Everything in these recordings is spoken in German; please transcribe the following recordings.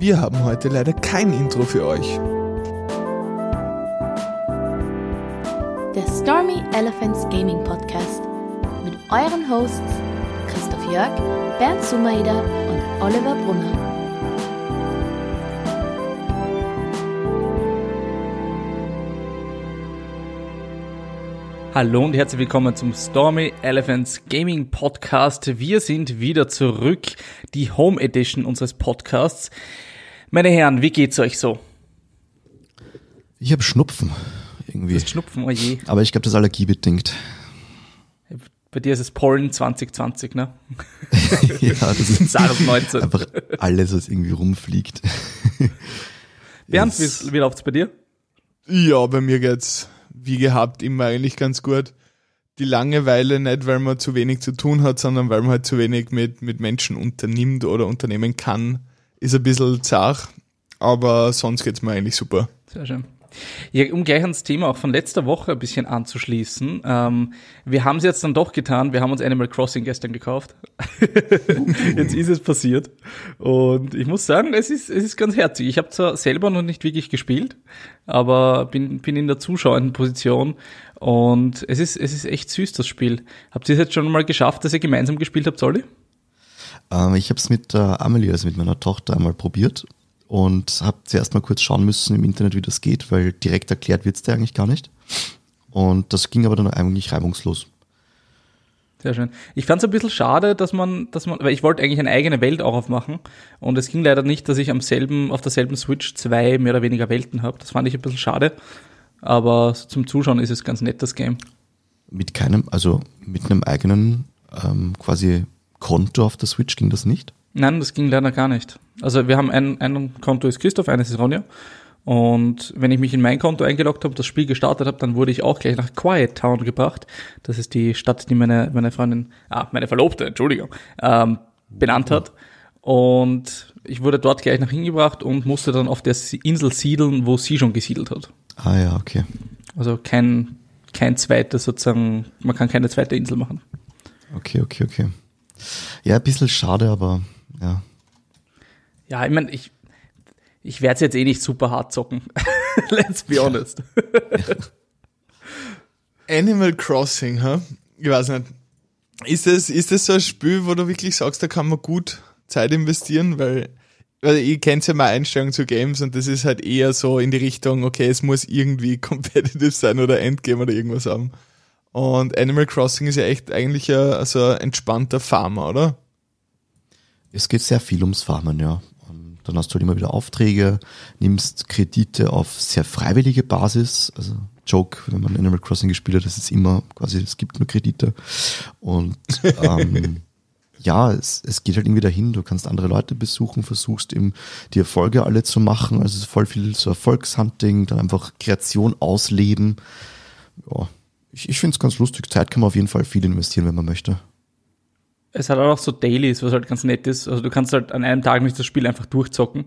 Wir haben heute leider kein Intro für euch. Der Stormy Elephants Gaming Podcast mit euren Hosts Christoph Jörg, Bernd Sumaida und Oliver Brunner. Hallo und herzlich willkommen zum Stormy Elephants Gaming Podcast. Wir sind wieder zurück, die Home Edition unseres Podcasts. Meine Herren, wie geht's euch so? Ich habe Schnupfen irgendwie. Das Schnupfen, oh je. Aber ich glaube, das ist allergiebedingt. Bei dir ist es Pollen 2020, ne? ja, das ist SARS 19. einfach alles, was irgendwie rumfliegt. Bernd, Ist- wie, wie läuft's bei dir? Ja, bei mir geht's wie gehabt immer eigentlich ganz gut. Die Langeweile nicht, weil man zu wenig zu tun hat, sondern weil man halt zu wenig mit, mit Menschen unternimmt oder unternehmen kann, ist ein bisschen zach. Aber sonst geht's mir eigentlich super. Sehr schön. Ja, um gleich ans Thema auch von letzter Woche ein bisschen anzuschließen. Ähm, wir haben es jetzt dann doch getan. Wir haben uns Animal Crossing gestern gekauft. jetzt ist es passiert. Und ich muss sagen, es ist, es ist ganz herzig. Ich habe zwar selber noch nicht wirklich gespielt, aber bin, bin in der zuschauenden Position. Und es ist, es ist echt süß, das Spiel. Habt ihr es jetzt schon mal geschafft, dass ihr gemeinsam gespielt habt, Solly? Ähm, ich habe es mit der Amelie, also mit meiner Tochter, einmal probiert und habe zuerst mal kurz schauen müssen im Internet, wie das geht, weil direkt erklärt wird's dir eigentlich gar nicht. Und das ging aber dann eigentlich reibungslos. Sehr schön. Ich fand es ein bisschen schade, dass man, dass man, weil ich wollte eigentlich eine eigene Welt auch aufmachen und es ging leider nicht, dass ich am selben, auf derselben Switch zwei mehr oder weniger Welten habe. Das fand ich ein bisschen schade. Aber zum Zuschauen ist es ganz nett, das Game. Mit keinem, also mit einem eigenen ähm, quasi Konto auf der Switch ging das nicht. Nein, das ging leider gar nicht. Also wir haben ein, ein Konto ist Christoph, eines ist Ronja. Und wenn ich mich in mein Konto eingeloggt habe, das Spiel gestartet habe, dann wurde ich auch gleich nach Quiet Town gebracht. Das ist die Stadt, die meine, meine Freundin, ah, meine Verlobte, Entschuldigung, ähm, benannt hat. Und ich wurde dort gleich nach hingebracht und musste dann auf der Insel siedeln, wo sie schon gesiedelt hat. Ah ja, okay. Also kein, kein zweites sozusagen, man kann keine zweite Insel machen. Okay, okay, okay. Ja, ein bisschen schade, aber ja. Ja, ich meine, ich, ich werde es jetzt eh nicht super hart zocken. Let's be honest. Animal Crossing, ha? Ich weiß nicht. Ist das, ist das so ein Spiel, wo du wirklich sagst, da kann man gut Zeit investieren? Weil, weil ich kenne ja meine Einstellung zu Games und das ist halt eher so in die Richtung, okay, es muss irgendwie competitive sein oder Endgame oder irgendwas haben. Und Animal Crossing ist ja echt eigentlich ein, also ein entspannter Farmer, oder? Es geht sehr viel ums Farmen, ja. Und dann hast du halt immer wieder Aufträge, nimmst Kredite auf sehr freiwillige Basis. Also Joke, wenn man Animal Crossing gespielt hat, das ist immer quasi, es gibt nur Kredite. Und ähm, ja, es, es geht halt irgendwie dahin, du kannst andere Leute besuchen, versuchst eben die Erfolge alle zu machen. Also es ist voll viel so Erfolgshunting, dann einfach Kreation ausleben. Ja, ich, ich finde es ganz lustig. Zeit kann man auf jeden Fall viel investieren, wenn man möchte. Es hat auch so Dailies, was halt ganz nett ist. Also du kannst halt an einem Tag nicht das Spiel einfach durchzocken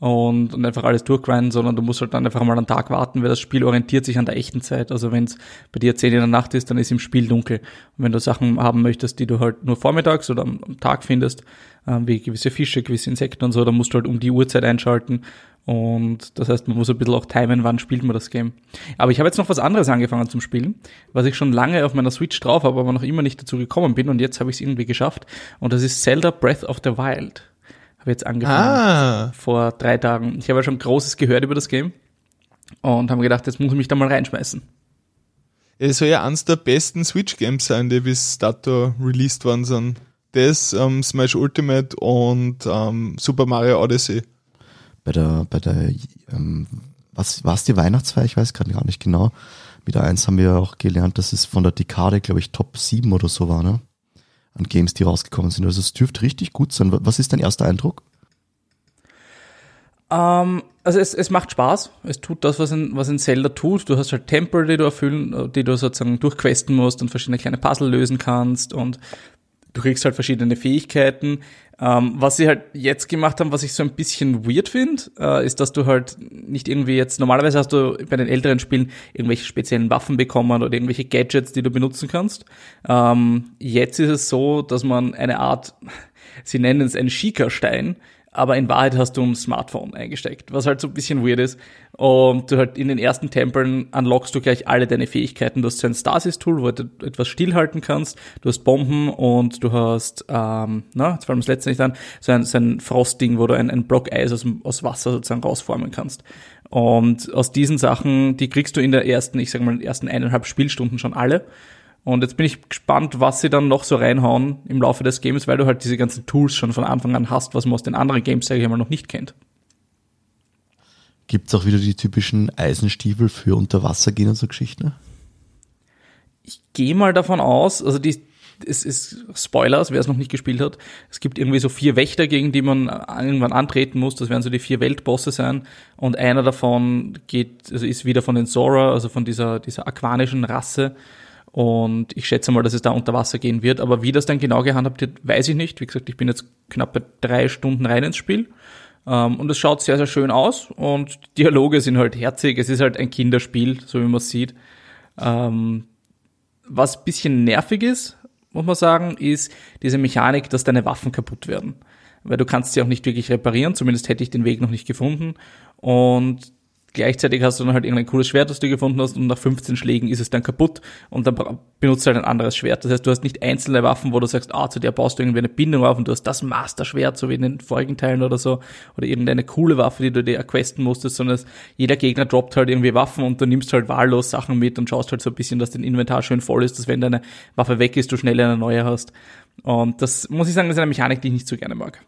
und, und einfach alles durchgrinden, sondern du musst halt dann einfach mal einen Tag warten, weil das Spiel orientiert sich an der echten Zeit. Also wenn es bei dir 10 in der Nacht ist, dann ist im Spiel dunkel. Und wenn du Sachen haben möchtest, die du halt nur vormittags oder am, am Tag findest, ähm, wie gewisse Fische, gewisse Insekten und so, dann musst du halt um die Uhrzeit einschalten. Und das heißt, man muss ein bisschen auch timen, wann spielt man das Game. Aber ich habe jetzt noch was anderes angefangen zum Spielen, was ich schon lange auf meiner Switch drauf habe, aber noch immer nicht dazu gekommen bin und jetzt habe ich es irgendwie geschafft. Und das ist Zelda Breath of the Wild. Habe jetzt angefangen Ah, vor drei Tagen. Ich habe ja schon Großes gehört über das Game und habe gedacht, jetzt muss ich mich da mal reinschmeißen. es soll ja eines der besten Switch-Games sein, die bis dato released worden sind. Das, ähm, Smash Ultimate und ähm, Super Mario Odyssey. Bei der, bei der, ähm, was war es die Weihnachtsfeier? Ich weiß gerade gar nicht genau. Mit der 1 haben wir auch gelernt, dass es von der Dekade, glaube ich, Top 7 oder so war, ne? An Games, die rausgekommen sind. Also es dürfte richtig gut sein. Was ist dein erster Eindruck? Ähm, also es, es macht Spaß. Es tut das, was ein, was ein Zelda tut. Du hast halt Tempel, die du erfüllen, die du sozusagen durchquesten musst und verschiedene kleine Puzzle lösen kannst und du kriegst halt verschiedene Fähigkeiten. Ähm, was sie halt jetzt gemacht haben, was ich so ein bisschen weird finde, äh, ist, dass du halt nicht irgendwie jetzt, normalerweise hast du bei den älteren Spielen irgendwelche speziellen Waffen bekommen oder irgendwelche Gadgets, die du benutzen kannst. Ähm, jetzt ist es so, dass man eine Art, sie nennen es einen Schika-Stein, aber in Wahrheit hast du ein Smartphone eingesteckt, was halt so ein bisschen weird ist. Und du halt in den ersten Tempeln unlockst du gleich alle deine Fähigkeiten. Du hast so ein Stasis-Tool, wo du etwas stillhalten kannst. Du hast Bomben und du hast, ähm, na, jetzt fallen wir das letzte nicht an, so ein, so ein Frostding, wo du ein, ein Block Eis aus, aus Wasser sozusagen rausformen kannst. Und aus diesen Sachen, die kriegst du in der ersten, ich sag mal, in den ersten eineinhalb Spielstunden schon alle. Und jetzt bin ich gespannt, was sie dann noch so reinhauen im Laufe des Games, weil du halt diese ganzen Tools schon von Anfang an hast, was man aus den anderen Games, sage ich mal, noch nicht kennt. Gibt's auch wieder die typischen Eisenstiefel für Unterwasser gehen und so Geschichten? Ich gehe mal davon aus, also die, es ist Spoilers, wer es noch nicht gespielt hat. Es gibt irgendwie so vier Wächter, gegen die man irgendwann antreten muss. Das werden so die vier Weltbosse sein. Und einer davon geht, also ist wieder von den Zora, also von dieser, dieser aquanischen Rasse. Und ich schätze mal, dass es da unter Wasser gehen wird. Aber wie das dann genau gehandhabt wird, weiß ich nicht. Wie gesagt, ich bin jetzt knapp bei drei Stunden rein ins Spiel. Um, und es schaut sehr, sehr schön aus. Und Dialoge sind halt herzig. Es ist halt ein Kinderspiel, so wie man sieht. Um, was bisschen nervig ist, muss man sagen, ist diese Mechanik, dass deine Waffen kaputt werden. Weil du kannst sie auch nicht wirklich reparieren. Zumindest hätte ich den Weg noch nicht gefunden. Und gleichzeitig hast du dann halt irgendein cooles Schwert, das du gefunden hast und nach 15 Schlägen ist es dann kaputt und dann benutzt du halt ein anderes Schwert. Das heißt, du hast nicht einzelne Waffen, wo du sagst, ah, zu der baust du irgendwie eine Bindung auf und du hast das Master-Schwert, so wie in den vorigen Teilen oder so, oder irgendeine coole Waffe, die du dir questen musstest, sondern jeder Gegner droppt halt irgendwie Waffen und du nimmst halt wahllos Sachen mit und schaust halt so ein bisschen, dass dein Inventar schön voll ist, dass wenn deine Waffe weg ist, du schnell eine neue hast. Und das muss ich sagen, das ist eine Mechanik, die ich nicht so gerne mag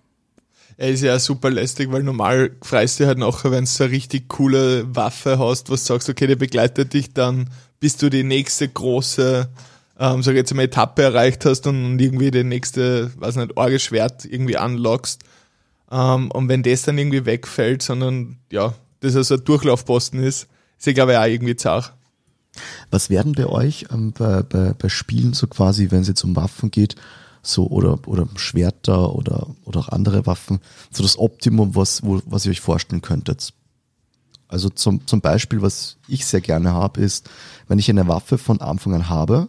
er ist ja super lästig, weil normal freust du halt nachher, wenn du so eine richtig coole Waffe hast, was sagst, okay, der begleitet dich dann, bis du die nächste große, ähm, sag ich jetzt mal, Etappe erreicht hast und irgendwie die nächste, weiß nicht, Orgeschwert irgendwie unlockst. Ähm, und wenn das dann irgendwie wegfällt, sondern ja, das also ein Durchlaufposten ist, ist ja glaube ich auch irgendwie zart. Was werden bei euch ähm, bei, bei, bei Spielen so quasi, wenn es jetzt um Waffen geht, so oder, oder Schwerter oder, oder auch andere Waffen, so das Optimum, was, wo, was ihr euch vorstellen könntet. Also zum, zum Beispiel, was ich sehr gerne habe, ist, wenn ich eine Waffe von Anfang an habe,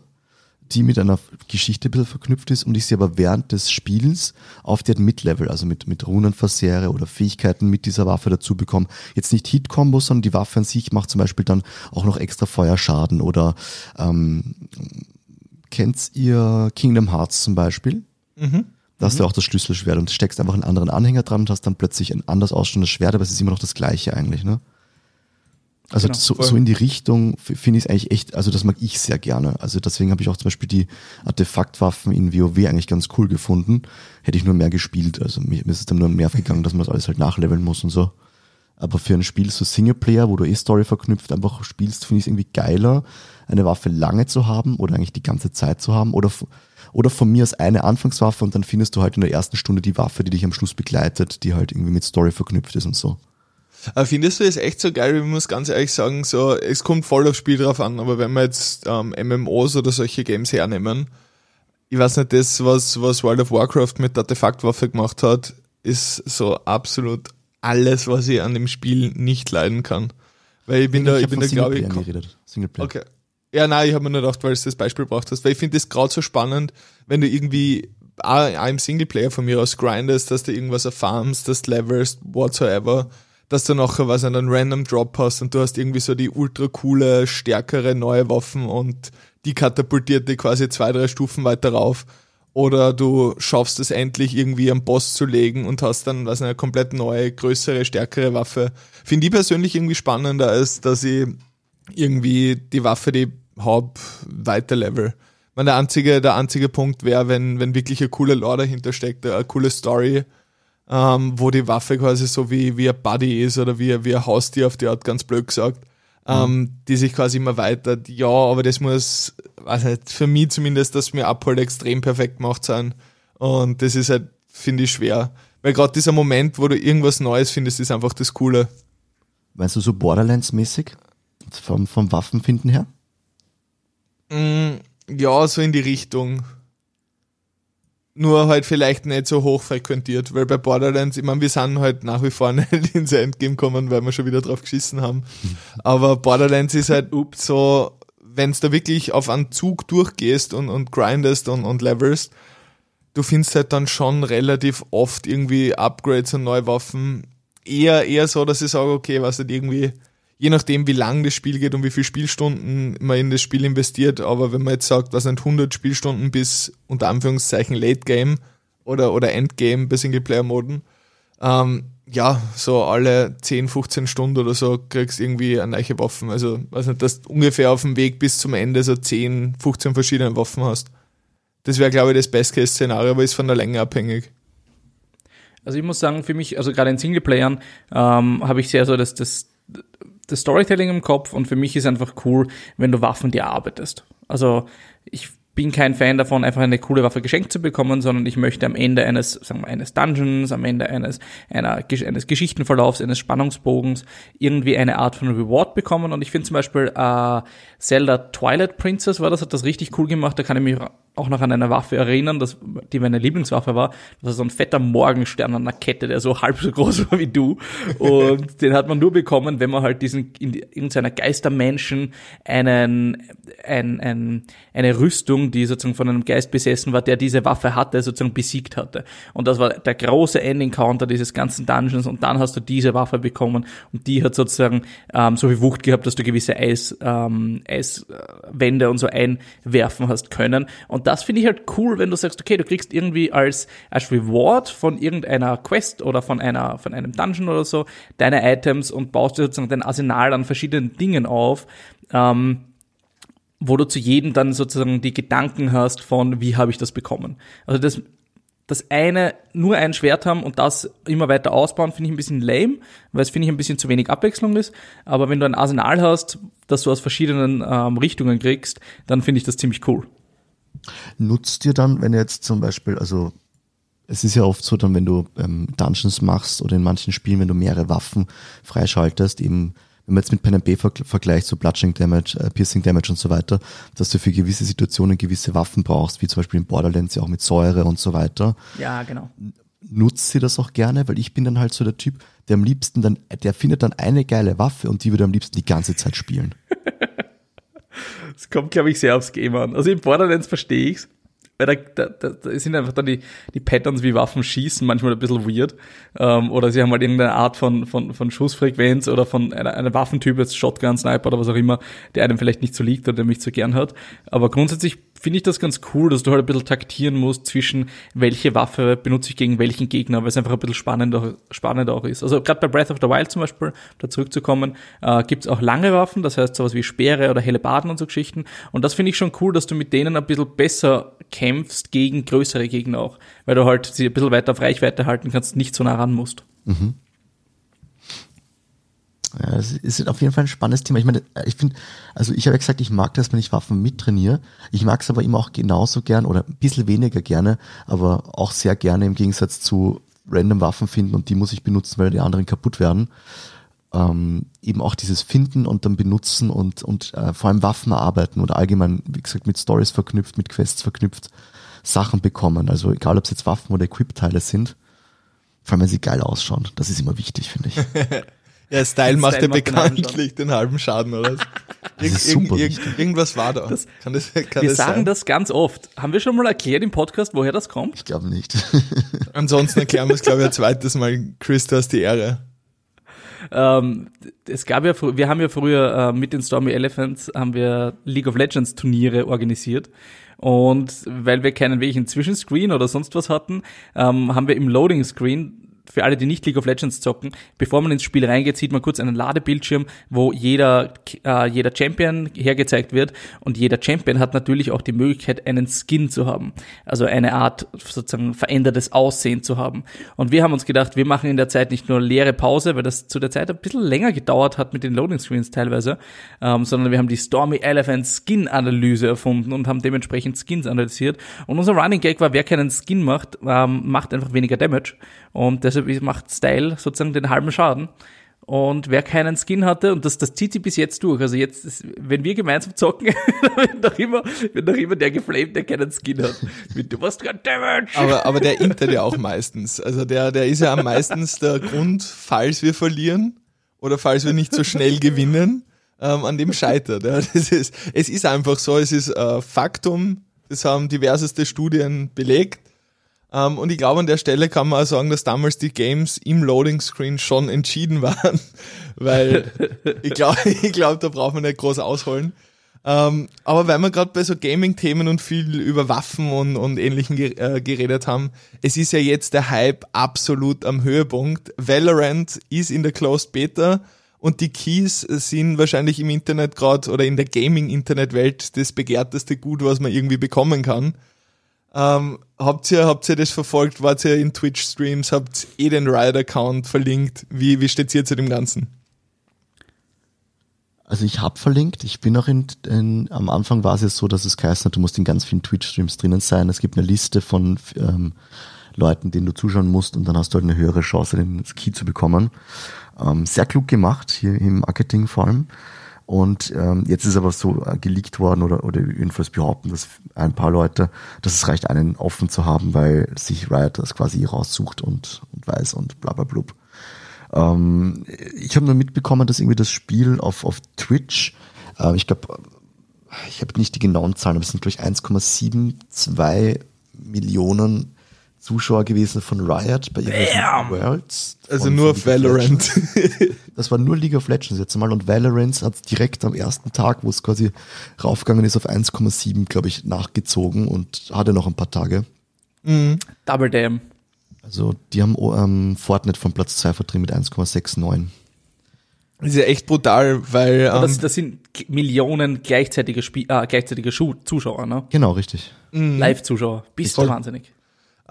die mit einer Geschichte ein bisschen verknüpft ist und ich sie aber während des Spielens auf der Mid-Level, also mit, mit Runen versehre oder Fähigkeiten mit dieser Waffe dazu bekomme. Jetzt nicht Hit-Kombos, sondern die Waffe an sich macht zum Beispiel dann auch noch extra Feuerschaden oder ähm, Kennt ihr Kingdom Hearts zum Beispiel? Mhm. Da hast du mhm. auch das Schlüsselschwert und steckst einfach einen anderen Anhänger dran und hast dann plötzlich ein anders ausstehendes Schwert, aber es ist immer noch das gleiche eigentlich, ne? Also genau, so, so in die Richtung finde ich es eigentlich echt, also das mag ich sehr gerne. Also deswegen habe ich auch zum Beispiel die Artefaktwaffen in WoW eigentlich ganz cool gefunden. Hätte ich nur mehr gespielt. Also mir, mir ist es dann nur mehr gegangen, dass man das alles halt nachleveln muss und so. Aber für ein Spiel so Singleplayer, wo du eh Story verknüpft einfach spielst, finde ich es irgendwie geiler, eine Waffe lange zu haben oder eigentlich die ganze Zeit zu haben oder, oder von mir aus eine Anfangswaffe und dann findest du halt in der ersten Stunde die Waffe, die dich am Schluss begleitet, die halt irgendwie mit Story verknüpft ist und so. Aber findest du es echt so geil? Ich muss ganz ehrlich sagen, so, es kommt voll aufs Spiel drauf an, aber wenn wir jetzt ähm, MMOs oder solche Games hernehmen, ich weiß nicht, das, was, was World of Warcraft mit Artefaktwaffe gemacht hat, ist so absolut alles, was ich an dem Spiel nicht leiden kann. Weil ich bin ich da, ich bin da, glaube ich. Geredet. Singleplayer. Okay. Ja, nein, ich habe mir nur gedacht, weil du das Beispiel braucht hast, weil ich finde das gerade so spannend, wenn du irgendwie auch, im Singleplayer von mir aus grindest, dass du irgendwas erfarmst, dass du levelst, whatsoever, dass du nachher was einen random Drop hast und du hast irgendwie so die ultra coole, stärkere neue Waffen und die katapultiert dich quasi zwei, drei Stufen weiter rauf. Oder du schaffst es endlich irgendwie am Boss zu legen und hast dann was eine komplett neue, größere, stärkere Waffe. Finde ich persönlich irgendwie spannender, als dass ich irgendwie die Waffe, die hab, weiter level. Man, der einzige, der einzige Punkt wäre, wenn, wenn wirklich eine coole Lore dahinter steckt, eine coole Story, ähm, wo die Waffe quasi so wie, wie ein Buddy ist oder wie, wie ein Haustier auf die Art, ganz blöd gesagt, ähm, mhm. die sich quasi immer weiter, ja, aber das muss, weiß nicht, für mich zumindest, dass mir Abhol extrem perfekt gemacht sein. Und das ist halt, finde ich, schwer. Weil gerade dieser Moment, wo du irgendwas Neues findest, ist einfach das Coole. Weißt du, so Borderlands-mäßig? Vom, vom Waffenfinden her? Mm, ja, so in die Richtung. Nur halt vielleicht nicht so hoch frequentiert, weil bei Borderlands, ich meine, wir sind halt nach wie vor nicht ins Endgame gekommen, weil wir schon wieder drauf geschissen haben. Aber Borderlands ist halt ups, so, wenn du da wirklich auf einen Zug durchgehst und, und grindest und, und levelst, du findest halt dann schon relativ oft irgendwie Upgrades und neue Waffen. Eher, eher so, dass ich sage, okay, was halt irgendwie, je nachdem, wie lang das Spiel geht und wie viele Spielstunden man in das Spiel investiert, aber wenn man jetzt sagt, was sind 100 Spielstunden bis unter Anführungszeichen Late Game oder, oder Endgame bei Singleplayer-Moden, ähm, ja, so alle 10, 15 Stunden oder so kriegst irgendwie eine neue Waffen. Also, weiß nicht, dass du ungefähr auf dem Weg bis zum Ende so 10, 15 verschiedene Waffen hast. Das wäre, glaube ich, das Best-Case-Szenario, aber ist von der Länge abhängig. Also ich muss sagen, für mich, also gerade in Singleplayern, ähm, habe ich sehr so das, das, das Storytelling im Kopf und für mich ist einfach cool, wenn du Waffen dir arbeitest. Also ich bin kein Fan davon, einfach eine coole Waffe geschenkt zu bekommen, sondern ich möchte am Ende eines, sagen wir, eines Dungeons, am Ende eines, einer, eines Geschichtenverlaufs, eines Spannungsbogens irgendwie eine Art von Reward bekommen. Und ich finde zum Beispiel äh, Zelda Twilight Princess war das, hat das richtig cool gemacht. Da kann ich mich auch noch an eine Waffe erinnern, das, die meine Lieblingswaffe war. Das war so ein fetter Morgenstern an einer Kette, der so halb so groß war wie du. Und den hat man nur bekommen, wenn man halt diesen, in irgendeiner Geistermenschen einen, ein, ein, eine Rüstung, die sozusagen von einem Geist besessen war, der diese Waffe hatte, sozusagen besiegt hatte. Und das war der große Ending-Counter dieses ganzen Dungeons und dann hast du diese Waffe bekommen und die hat sozusagen ähm, so viel Wucht gehabt, dass du gewisse Eis, ähm, Eiswände und so einwerfen hast können. Und das finde ich halt cool, wenn du sagst, okay, du kriegst irgendwie als, als Reward von irgendeiner Quest oder von einer, von einem Dungeon oder so deine Items und baust dir sozusagen dein Arsenal an verschiedenen Dingen auf, ähm, wo du zu jedem dann sozusagen die Gedanken hast von, wie habe ich das bekommen. Also das, das eine nur ein Schwert haben und das immer weiter ausbauen, finde ich ein bisschen lame, weil es finde ich ein bisschen zu wenig Abwechslung ist. Aber wenn du ein Arsenal hast, das du aus verschiedenen ähm, Richtungen kriegst, dann finde ich das ziemlich cool. Nutzt dir dann, wenn jetzt zum Beispiel, also es ist ja oft so, dann wenn du ähm, Dungeons machst oder in manchen Spielen, wenn du mehrere Waffen freischaltest, eben wenn man jetzt mit Pen B vergleicht, so Bludgeoning Damage, äh, Piercing Damage und so weiter, dass du für gewisse Situationen gewisse Waffen brauchst, wie zum Beispiel in Borderlands ja auch mit Säure und so weiter. Ja, genau. Nutzt sie das auch gerne, weil ich bin dann halt so der Typ, der am liebsten dann, der findet dann eine geile Waffe und die würde am liebsten die ganze Zeit spielen. Es kommt, glaube ich, sehr aufs Game an. Also im Borderlands verstehe ich's. Weil da, da, da sind einfach dann die, die Patterns, wie Waffen schießen, manchmal ein bisschen weird. Ähm, oder sie haben halt irgendeine Art von, von, von Schussfrequenz oder von einer, einer Waffentyp, jetzt Shotgun, Sniper oder was auch immer, der einem vielleicht nicht so liegt oder der mich so gern hat. Aber grundsätzlich finde ich das ganz cool, dass du halt ein bisschen taktieren musst zwischen welche Waffe benutze ich gegen welchen Gegner, weil es einfach ein bisschen spannender, spannender auch ist. Also gerade bei Breath of the Wild zum Beispiel, da zurückzukommen, äh, gibt es auch lange Waffen, das heißt sowas wie Speere oder helle Baden und so Geschichten. Und das finde ich schon cool, dass du mit denen ein bisschen besser kämpfst gegen größere Gegner auch, weil du halt sie ein bisschen weiter auf Reichweite halten kannst, nicht so nah ran musst. Mhm. Ja, es ist auf jeden Fall ein spannendes Thema. Ich meine, ich finde, also ich habe ja gesagt, ich mag das, wenn ich Waffen mittrainiere. Ich mag es aber immer auch genauso gern oder ein bisschen weniger gerne, aber auch sehr gerne im Gegensatz zu random Waffen finden und die muss ich benutzen, weil die anderen kaputt werden. Ähm, eben auch dieses Finden und dann benutzen und, und äh, vor allem Waffen erarbeiten oder allgemein, wie gesagt, mit Stories verknüpft, mit Quests verknüpft, Sachen bekommen. Also egal, ob es jetzt Waffen oder Equip-Teile sind, vor allem wenn sie geil ausschauen. Das ist immer wichtig, finde ich. Ja, Style macht ja bekanntlich den halben Schaden, oder? Ir irg irg irgendwas war da. Das, kann das, kann wir das sagen sein? das ganz oft. Haben wir schon mal erklärt im Podcast, woher das kommt? Ich glaube nicht. Ansonsten erklären wir es, glaube ich, ein zweites Mal. Chris, du hast die Ehre. Ähm, es gab ja, wir haben ja früher äh, mit den Stormy Elephants haben wir League of Legends Turniere organisiert. Und weil wir keinen welchen Zwischenscreen oder sonst was hatten, ähm, haben wir im Loading Screen für alle, die nicht League of Legends zocken, bevor man ins Spiel reingeht, sieht man kurz einen Ladebildschirm, wo jeder, äh, jeder Champion hergezeigt wird und jeder Champion hat natürlich auch die Möglichkeit, einen Skin zu haben. Also eine Art sozusagen verändertes Aussehen zu haben. Und wir haben uns gedacht, wir machen in der Zeit nicht nur leere Pause, weil das zu der Zeit ein bisschen länger gedauert hat mit den Loading Screens teilweise, ähm, sondern wir haben die Stormy Elephant Skin Analyse erfunden und haben dementsprechend Skins analysiert. Und unser Running Gag war, wer keinen Skin macht, ähm, macht einfach weniger Damage. Und deshalb macht Style sozusagen den halben Schaden. Und wer keinen Skin hatte, und das, das zieht sich bis jetzt durch. Also jetzt, wenn wir gemeinsam zocken, wird doch immer, wird doch immer der geflamed, der keinen Skin hat. Mit, du machst gerade Damage. Aber, aber der intert ja auch meistens. Also der, der ist ja am meistens der Grund, falls wir verlieren oder falls wir nicht so schnell gewinnen, ähm, an dem scheitert. Ja. Das ist, es ist einfach so, es ist äh, Faktum, das haben diverseste Studien belegt Ähm, und ich glaube, an der Stelle kann man auch sagen, dass damals die Games im Loading Screen schon entschieden waren, weil ich glaube, ich glaub, da braucht man nicht groß ausholen. Ähm, aber weil wir gerade bei so Gaming-Themen und viel über Waffen und, und ähnlichen ge äh, geredet haben, es ist ja jetzt der Hype absolut am Höhepunkt. Valorant ist in der Closed Beta und die Keys sind wahrscheinlich im Internet gerade oder in der Gaming-Internet-Welt das begehrteste Gut, was man irgendwie bekommen kann. Ähm, habt ihr, habt ihr das verfolgt? Wart ihr in Twitch-Streams? Habt ihr eh den Riot-Account verlinkt? Wie, wie steht ihr zu dem Ganzen? Also ich habe verlinkt, ich bin auch in, in, am Anfang war es jetzt so, dass es geheißen hat, du musst in ganz vielen Twitch-Streams drinnen sein. Es gibt eine Liste von ähm, Leuten, denen du zuschauen musst und dann hast du halt eine höhere Chance, den Key zu bekommen. Ähm, sehr klug gemacht, hier im Marketing vor allem. Und ähm, jetzt ist aber so äh, geleakt worden oder, oder jedenfalls behaupten, dass ein paar Leute, dass es reicht, einen offen zu haben, weil sich Riot das quasi raussucht und, und weiß und bla bla blub. Ähm, ich habe nur mitbekommen, dass irgendwie das Spiel auf, auf Twitch, äh, ich glaube, ich habe nicht die genauen Zahlen, aber es sind glaube ich 1,72 Millionen Zuschauer gewesen von Riot bei ihren Worlds. Also nur Valorant. Das war nur League of Legends jetzt mal und Valorant hat direkt am ersten Tag, wo es quasi raufgegangen ist, auf 1,7, glaube ich, nachgezogen und hatte noch ein paar Tage. Mhm. Double Damn. Also die haben ähm, Fortnite von Platz 2 vertrieben mit 1,69. Das ist ja echt brutal, weil. Ähm, das, das, sind Millionen gleichzeitige, Spie äh, gleichzeitige Schu Zuschauer, ne? Genau, richtig. Mhm. Live-Zuschauer. Bist du wahnsinnig.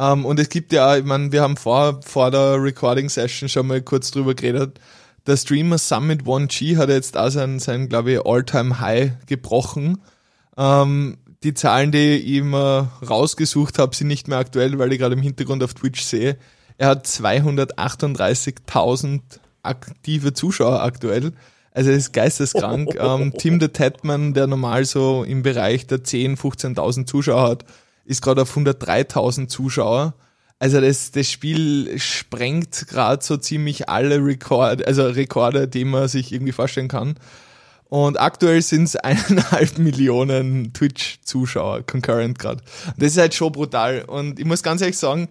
Um, und es gibt ja, ich meine, wir haben vor, vor der Recording-Session schon mal kurz drüber geredet. Der Streamer Summit 1G hat jetzt auch sein, sein glaube ich, All-Time-High gebrochen. Um, die Zahlen, die ich immer rausgesucht habe, sind nicht mehr aktuell, weil ich gerade im Hintergrund auf Twitch sehe. Er hat 238.000 aktive Zuschauer aktuell. Also er ist geisteskrank. ähm, Tim the Tatman, der normal so im Bereich der 10.000, 15.000 Zuschauer hat, ist gerade auf 103.000 Zuschauer. Also das, das Spiel sprengt gerade so ziemlich alle Rekorde, also Rekorde, die man sich irgendwie vorstellen kann. Und aktuell sind es eineinhalb Millionen Twitch-Zuschauer concurrent gerade. Das ist halt schon brutal. Und ich muss ganz ehrlich sagen,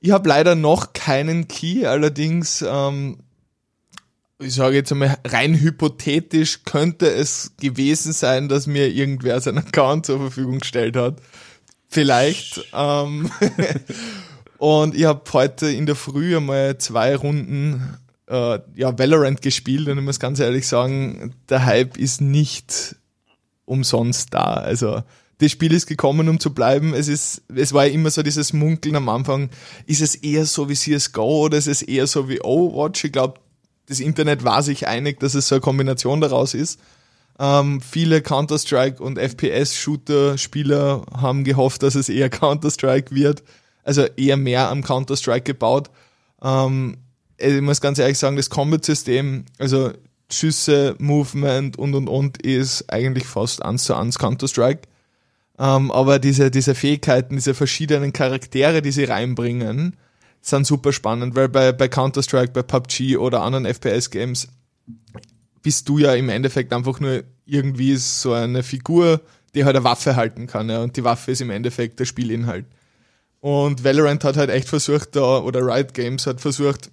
ich habe leider noch keinen Key, allerdings, ähm, ich sage jetzt einmal rein hypothetisch, könnte es gewesen sein, dass mir irgendwer seinen Account zur Verfügung gestellt hat. Vielleicht. ähm, und ich habe heute in der Früh einmal zwei Runden äh, ja, Valorant gespielt und ich muss ganz ehrlich sagen, der Hype ist nicht umsonst da. Also das Spiel ist gekommen, um zu bleiben. Es ist, es war ja immer so dieses Munkeln am Anfang. Ist es eher so wie CSGO oder ist es eher so wie Overwatch? Ich glaube, das Internet war sich einig, dass es so eine Kombination daraus ist. Ähm, viele Counter-Strike und FPS-Shooter-Spieler haben gehofft, dass es eher Counter-Strike wird. Also eher mehr am Counter-Strike gebaut. Ähm, ich muss ganz ehrlich sagen, das Combat-System, also Schüsse, Movement und und und, ist eigentlich fast eins zu eins Counter-Strike. Ähm, aber diese, diese Fähigkeiten, diese verschiedenen Charaktere, die sie reinbringen, sind super spannend, weil bei, bei Counter-Strike, bei PUBG oder anderen FPS-Games bist du ja im Endeffekt einfach nur irgendwie so eine Figur, die halt eine Waffe halten kann. Ja, und die Waffe ist im Endeffekt der Spielinhalt. Und Valorant hat halt echt versucht, da, oder Riot Games hat versucht,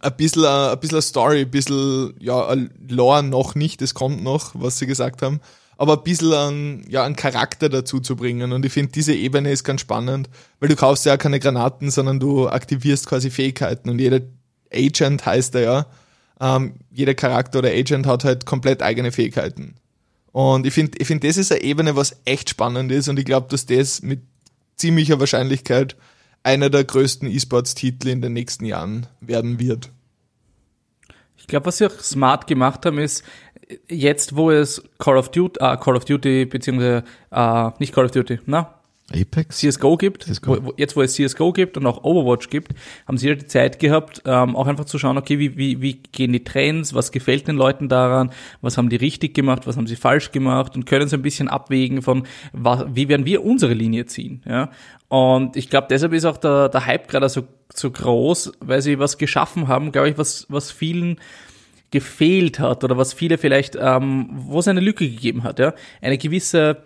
ein bisschen, ein bisschen Story, ein bisschen, ja, Lore noch nicht, das kommt noch, was sie gesagt haben, aber ein bisschen an, ja, einen Charakter dazu zu bringen. Und ich finde, diese Ebene ist ganz spannend, weil du kaufst ja keine Granaten, sondern du aktivierst quasi Fähigkeiten und jeder Agent heißt er ja, ähm, jeder Charakter oder Agent hat halt komplett eigene Fähigkeiten. Und ich finde, ich finde, das ist eine Ebene, was echt spannend ist und ich glaube, dass das mit ziemlicher Wahrscheinlichkeit einer der größten E-Sports-Titel in den nächsten Jahren werden wird. Ich glaube, was sie auch smart gemacht haben, ist, jetzt, wo es Call of Duty, äh, Call of Duty, beziehungsweise, äh, nicht Call of Duty, na, Apex? CSGO gibt, CSGO. Wo, jetzt wo es CSGO gibt und auch Overwatch gibt, haben sie ja die Zeit gehabt, ähm, auch einfach zu schauen, okay, wie, wie, wie gehen die Trends, was gefällt den Leuten daran, was haben die richtig gemacht, was haben sie falsch gemacht und können so ein bisschen abwägen von, was, wie werden wir unsere Linie ziehen. Ja? Und ich glaube, deshalb ist auch der, der Hype gerade so, so groß, weil sie was geschaffen haben, glaube ich, was, was vielen gefehlt hat oder was viele vielleicht, ähm, wo es eine Lücke gegeben hat. Ja? Eine gewisse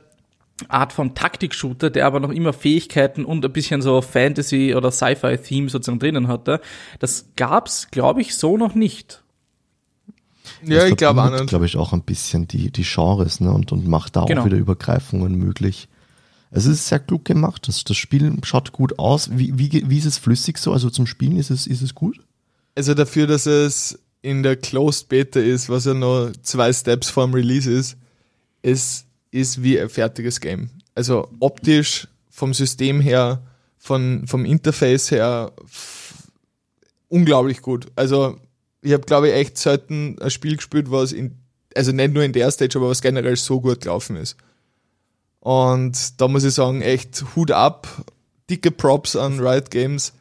Art von Taktik-Shooter, der aber noch immer Fähigkeiten und ein bisschen so Fantasy- oder Sci-Fi-Theme sozusagen drinnen hatte. Das gab's, glaube ich, so noch nicht. Ja, ich glaube auch nicht. glaube ich, auch ein bisschen die, die Genres ne? und, und macht da Genau. auch wieder Übergreifungen möglich. Es ist sehr klug gemacht. Das, das Spiel schaut gut aus. Wie, wie, wie ist es flüssig so? Also zum Spielen ist es, ist es gut? Also dafür, dass es in der Closed Beta ist, was ja noch zwei Steps vorm Release ist, es ist wie ein fertiges Game. Also optisch, vom System her, von, vom Interface her, unglaublich gut. Also ich habe, glaube ich, echt selten ein Spiel gespielt, was in, also nicht nur in der Stage, aber was generell so gut gelaufen ist. Und da muss ich sagen, echt Hut ab, dicke Props an Riot Games.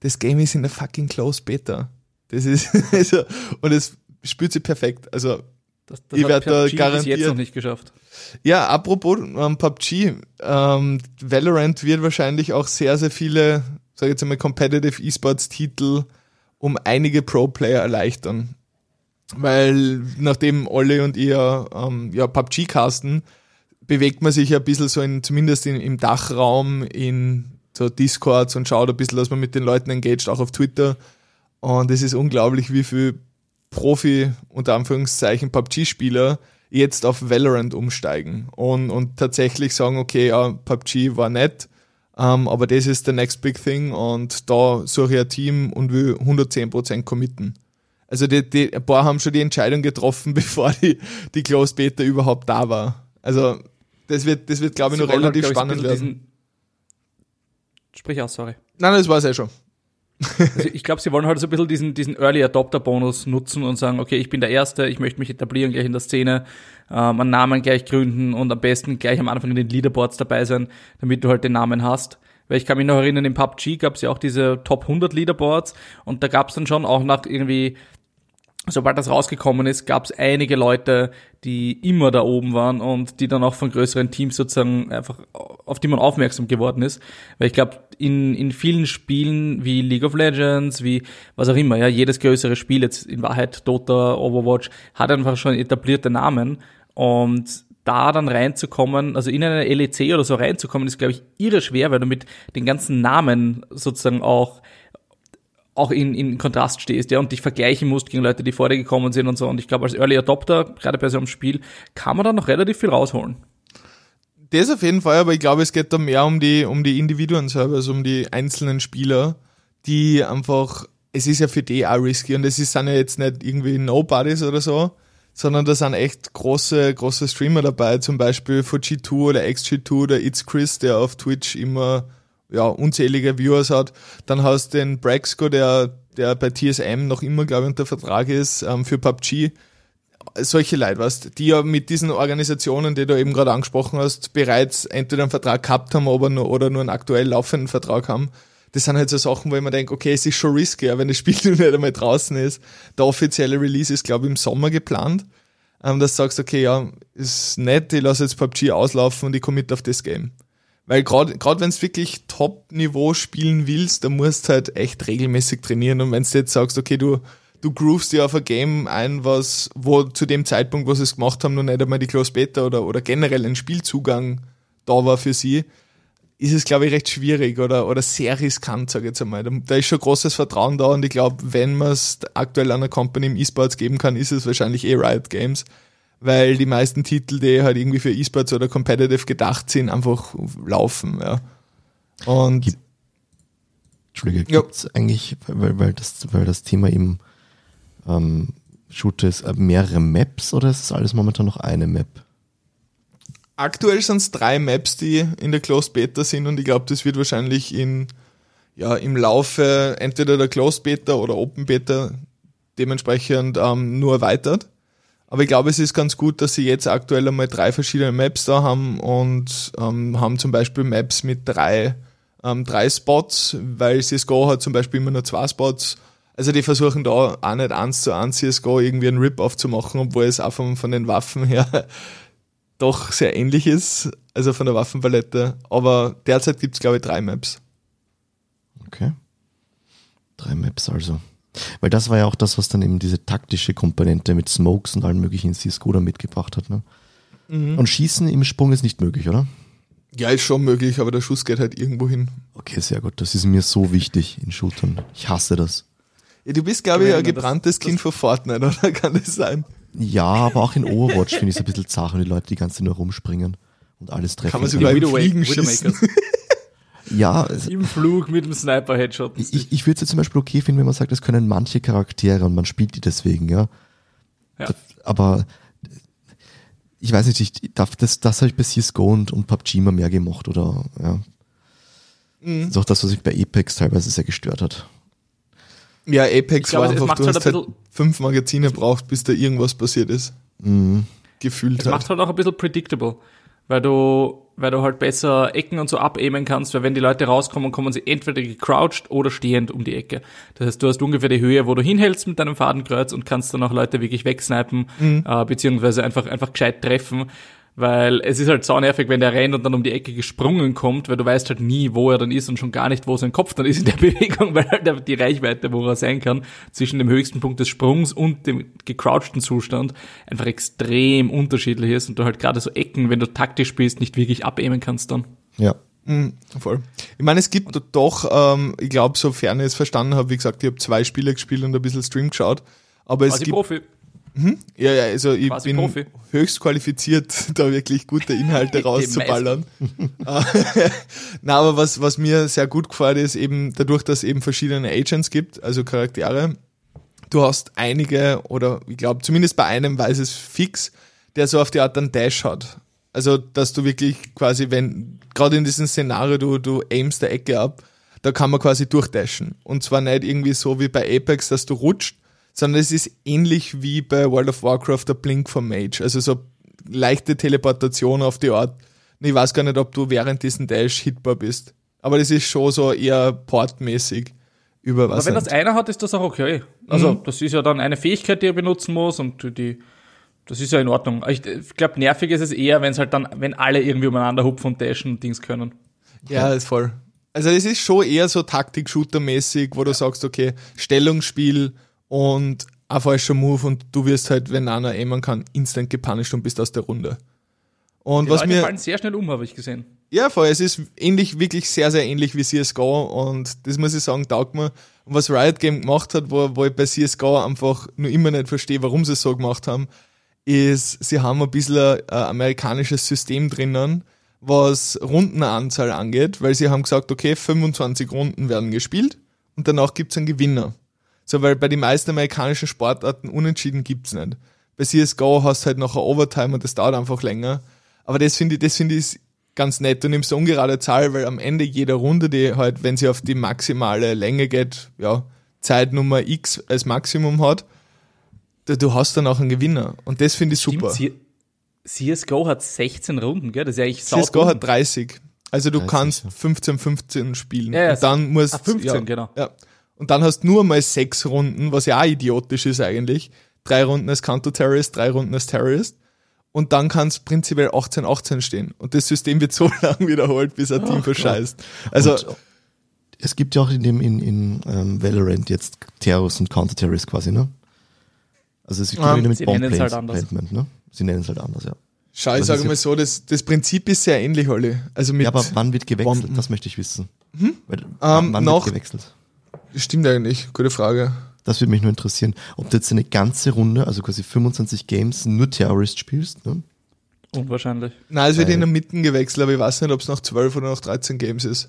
Das Game ist in der fucking Closed Beta. Das ist, also, und es spielt sich perfekt. Also, Das, Ich hat werd da garantiert- jetzt noch nicht geschafft. Ja, apropos ähm, PUBG, ähm, Valorant wird wahrscheinlich auch sehr, sehr viele, sag ich jetzt einmal, Competitive Esports-Titel um einige Pro-Player erleichtern. Weil nachdem Olli und ihr ähm, ja, PUBG casten, bewegt man sich ja ein bisschen so in, zumindest in, im Dachraum, in so Discords und schaut ein bisschen, dass man mit den Leuten engaged, auch auf Twitter. Und es ist unglaublich, wie viel Profi, unter Anführungszeichen, PUBG-Spieler jetzt auf Valorant umsteigen und, und tatsächlich sagen, okay, ja, PUBG war nett, ähm, aber das ist the next big thing und da suche ich ein Team und will 110% committen. Also die, die, ein paar haben schon die Entscheidung getroffen, bevor die, die Closed Beta überhaupt da war. Also das wird, das wird glaube ich, Sie noch halt, relativ ein spannend werden. Sprich aus, sorry. Nein, das war es eh schon. Also ich glaube, sie wollen halt so ein bisschen diesen, diesen Early Adopter Bonus nutzen und sagen, okay, ich bin der Erste, ich möchte mich etablieren gleich in der Szene, ähm, einen Namen gleich gründen und am besten gleich am Anfang in den Leaderboards dabei sein, damit du halt den Namen hast. Weil ich kann mich noch erinnern, im PUBG gab es ja auch diese Top 100 Leaderboards und da gab es dann schon auch nach irgendwie sobald das rausgekommen ist, gab es einige Leute, die immer da oben waren und die dann auch von größeren Teams sozusagen einfach, auf die man aufmerksam geworden ist. Weil ich glaube, in, in vielen Spielen wie League of Legends, wie was auch immer, ja, jedes größere Spiel, jetzt in Wahrheit Dota, Overwatch, hat einfach schon etablierte Namen und da dann reinzukommen, also in eine LEC oder so reinzukommen, ist, glaube ich, irre schwer, weil du mit den ganzen Namen sozusagen auch auch in, in Kontrast stehst, ja, und dich vergleichen musst gegen Leute, die vor dir gekommen sind und so. Und ich glaube, als Early Adopter, gerade bei so einem Spiel, kann man da noch relativ viel rausholen. Das auf jeden Fall, aber ich glaube, es geht da mehr um die, um die Individuen selber, also um die einzelnen Spieler, die einfach, es ist ja für die auch risky und es ist, sind ja jetzt nicht irgendwie Nobodies oder so, sondern da sind echt große, große Streamer dabei, zum Beispiel von G2 oder XG2 oder It's Chris, der auf Twitch immer ja, unzählige Viewers hat. Dann hast du den Braxco, der, der bei TSM noch immer, glaube ich, unter Vertrag ist ähm, für PUBG solche Leute, weißt, die ja mit diesen Organisationen, die du eben gerade angesprochen hast, bereits entweder einen Vertrag gehabt haben aber nur, oder nur einen aktuell laufenden Vertrag haben. Das sind halt so Sachen, wo ich mir denke, okay, es ist schon risky, wenn das Spiel nicht einmal draußen ist. Der offizielle Release ist, glaube ich, im Sommer geplant. Ähm, dass du sagst, okay, ja, ist nett, ich lasse jetzt PUBG auslaufen und ich commit auf das Game. Weil gerade gerade wenn du wirklich Top-Niveau spielen willst, dann musst du halt echt regelmäßig trainieren. Und wenn du jetzt sagst, okay, du, du groovst dir auf ein Game ein, was, wo zu dem Zeitpunkt, wo sie es gemacht haben, noch nicht einmal die Close Beta oder, oder generell ein Spielzugang da war für sie, ist es, glaube ich, recht schwierig oder, oder sehr riskant, sage ich jetzt einmal. Da, da ist schon großes Vertrauen da und ich glaube, wenn man es aktuell einer Company im E-Sports geben kann, ist es wahrscheinlich eh Riot Games, weil die meisten Titel, die halt irgendwie für E-Sports oder Competitive gedacht sind, einfach laufen, ja. Und Gibt- Entschuldige, Ja. gibt's eigentlich, weil, weil, das, weil das Thema eben ähm, Shooter ist, äh, mehrere Maps oder ist es alles momentan noch eine Map? aktuell sind es drei Maps, die in der Closed Beta sind und ich glaube, das wird wahrscheinlich in, ja, im Laufe entweder der Closed Beta oder Open Beta dementsprechend ähm, nur erweitert. Aber ich glaube, es ist ganz gut, dass sie jetzt aktuell einmal drei verschiedene Maps da haben und ähm, haben zum Beispiel Maps mit drei, ähm, drei Spots, weil CSGO hat zum Beispiel immer nur zwei Spots. Also die versuchen da auch nicht eins zu eins CSGO irgendwie einen Rip-Off zu machen, obwohl es auch von, von den Waffen her doch sehr ähnlich ist, also von der Waffenpalette. Aber derzeit gibt es, glaube ich, drei Maps. Okay. Drei Maps also. Weil das war ja auch das, was dann eben diese taktische Komponente mit Smokes und allem möglichen in CSGO da mitgebracht hat. Ne? Und Schießen im Sprung ist nicht möglich, oder? Ja, ist schon möglich, aber der Schuss geht halt irgendwo hin. Okay, sehr gut. Das ist mir so wichtig in Shootern. Ich hasse das. Ja, du bist, glaube ich, ein Gewinnen, das- gebranntes Kind von Fortnite, oder? Kann das sein? Ja, aber auch in Overwatch finde ich es ein bisschen zart, wenn die Leute die ganze Zeit nur rumspringen und alles treffen. Kann man sogar im Widow- Fliegen schießen. Ja, es, Im Flug mit dem Sniper-Headshot. ich, ich würde es ja zum Beispiel okay finden, wenn man sagt, das können manche Charaktere und man spielt die deswegen, ja. Ja. Das- Aber ich weiß nicht, ich darf, das, das habe ich bei CSGO und, und PUBG immer mehr gemocht, oder ja. Mhm. Das ist auch das, was mich bei Apex teilweise sehr gestört hat. Ja, Apex Ich glaube, war es einfach, macht du halt hast ein halt bisschen- fünf Magazine braucht, bis da irgendwas passiert ist. Mhm. Gefühlt Es halt. macht halt auch ein bisschen predictable, weil du, weil du halt besser Ecken und so abaimen kannst, weil wenn die Leute rauskommen, kommen sie entweder gecrouched oder stehend um die Ecke. Das heißt, du hast ungefähr die Höhe, wo du hinhältst mit deinem Fadenkreuz und kannst dann auch Leute wirklich wegsnipen, äh, beziehungsweise einfach, einfach gescheit treffen. Weil es ist halt saunervig, wenn der rennt und dann um die Ecke gesprungen kommt, weil du weißt halt nie, wo er dann ist und schon gar nicht, wo sein Kopf dann ist in der Bewegung, weil halt die Reichweite, wo er sein kann, zwischen dem höchsten Punkt des Sprungs und dem gecrouchten Zustand einfach extrem unterschiedlich ist und du halt gerade so Ecken, wenn du taktisch spielst, nicht wirklich abaimen kannst dann. Ja. Mhm, voll. Ich meine, es gibt doch, ähm, ich glaube, sofern ich es verstanden habe, wie gesagt, ich habe zwei Spiele gespielt und ein bisschen Stream geschaut. Aber es Quasi gibt, Profi. Ja, ja, also ich quasi bin Profi. höchst qualifiziert, da wirklich gute Inhalte rauszuballern. Na, aber was, was mir sehr gut gefällt, ist eben dadurch, dass es eben verschiedene Agents gibt, also Charaktere. Du hast einige, oder ich glaube, zumindest bei einem weiß es fix, der so auf die Art einen Dash hat. Also, dass du wirklich quasi, wenn, gerade in diesem Szenario, du, du aimst der Ecke ab, da kann man quasi durchdashen. Und zwar nicht irgendwie so wie bei Apex, dass du rutscht, sondern es ist ähnlich wie bei World of Warcraft der Blink vom Mage. Also so leichte Teleportation auf die Art. Ich weiß gar nicht, ob du während diesem Dash hitbar bist. Aber das ist schon so eher portmäßig über Aber was. wenn das einer hat, ist das auch okay. Also, das ist ja dann eine Fähigkeit, die er benutzen muss und die, das ist ja in Ordnung. Ich, ich glaube, nervig ist es eher, wenn es halt dann, wenn alle irgendwie umeinander hupfen und dashen und Dings können. Ja, ist voll. Also es ist schon eher so Taktik-Shooter-mäßig, wo du sagst, okay, Stellungsspiel und ein falscher Move und du wirst halt, wenn einer aimen kann, instant gepunished und bist aus der Runde. Und Die was Leute mir, fallen sehr schnell um, habe ich gesehen. ja voll, es ist ähnlich, wirklich sehr, sehr ähnlich wie CSGO und das muss ich sagen, taugt mir. Und was Riot Game gemacht hat, wo, wo ich bei CSGO einfach nur immer nicht verstehe, warum sie es so gemacht haben, ist, sie haben ein bisschen ein, ein amerikanisches System drinnen, was Rundenanzahl angeht, weil sie haben gesagt, okay, 25 Runden werden gespielt und danach gibt's einen Gewinner. So, weil bei den meisten amerikanischen Sportarten Unentschieden gibt's nicht. Bei CSGO hast du halt nachher Overtime und das dauert einfach länger. Aber das finde ich, das finde ich ist ganz nett. Du nimmst eine ungerade Zahl, weil am Ende jeder Runde, die halt, wenn sie auf die maximale Länge geht, ja, Zeitnummer X als Maximum hat, du, hast dann auch einen Gewinner. Und das finde ich super. Stimmt, CSGO hat 16 Runden, gell? Das ist ja eigentlich CSGO saudumm. hat 30. Also du 30, kannst ja. 15, 15 spielen. Ja, ja, und dann musst ah, 15, ja, genau. Ja. Und dann hast du nur mal sechs Runden, was ja auch idiotisch ist eigentlich. Drei Runden als Counter-Terrorist, drei Runden als Terrorist. Und dann kann es prinzipiell 18, 18 stehen. Und das System wird so lang wiederholt, bis ein Team verscheißt. Also, Und es gibt ja auch in dem in, in ähm, Valorant jetzt Terrorist und Counter-Terrorist quasi, ne? Also es gibt Ah, wieder mit sie nennen es halt anders. Placement, ne? Sie nennen es halt anders, ja. schau, ich sage mal so, das, das Prinzip ist sehr ähnlich, Olli. Also mit, Ja, aber wann wird gewechselt? Bomben. Das möchte ich wissen. Weil, Ähm, wann noch- wird gewechselt? Stimmt eigentlich, gute Frage. Das würde mich nur interessieren. Ob du jetzt eine ganze Runde, also quasi 25 Games, nur Terrorist spielst, ne? Unwahrscheinlich. Nein, es wird Weil- in der Mitte gewechselt, aber ich weiß nicht, ob es nach 12 oder nach 13 Games ist.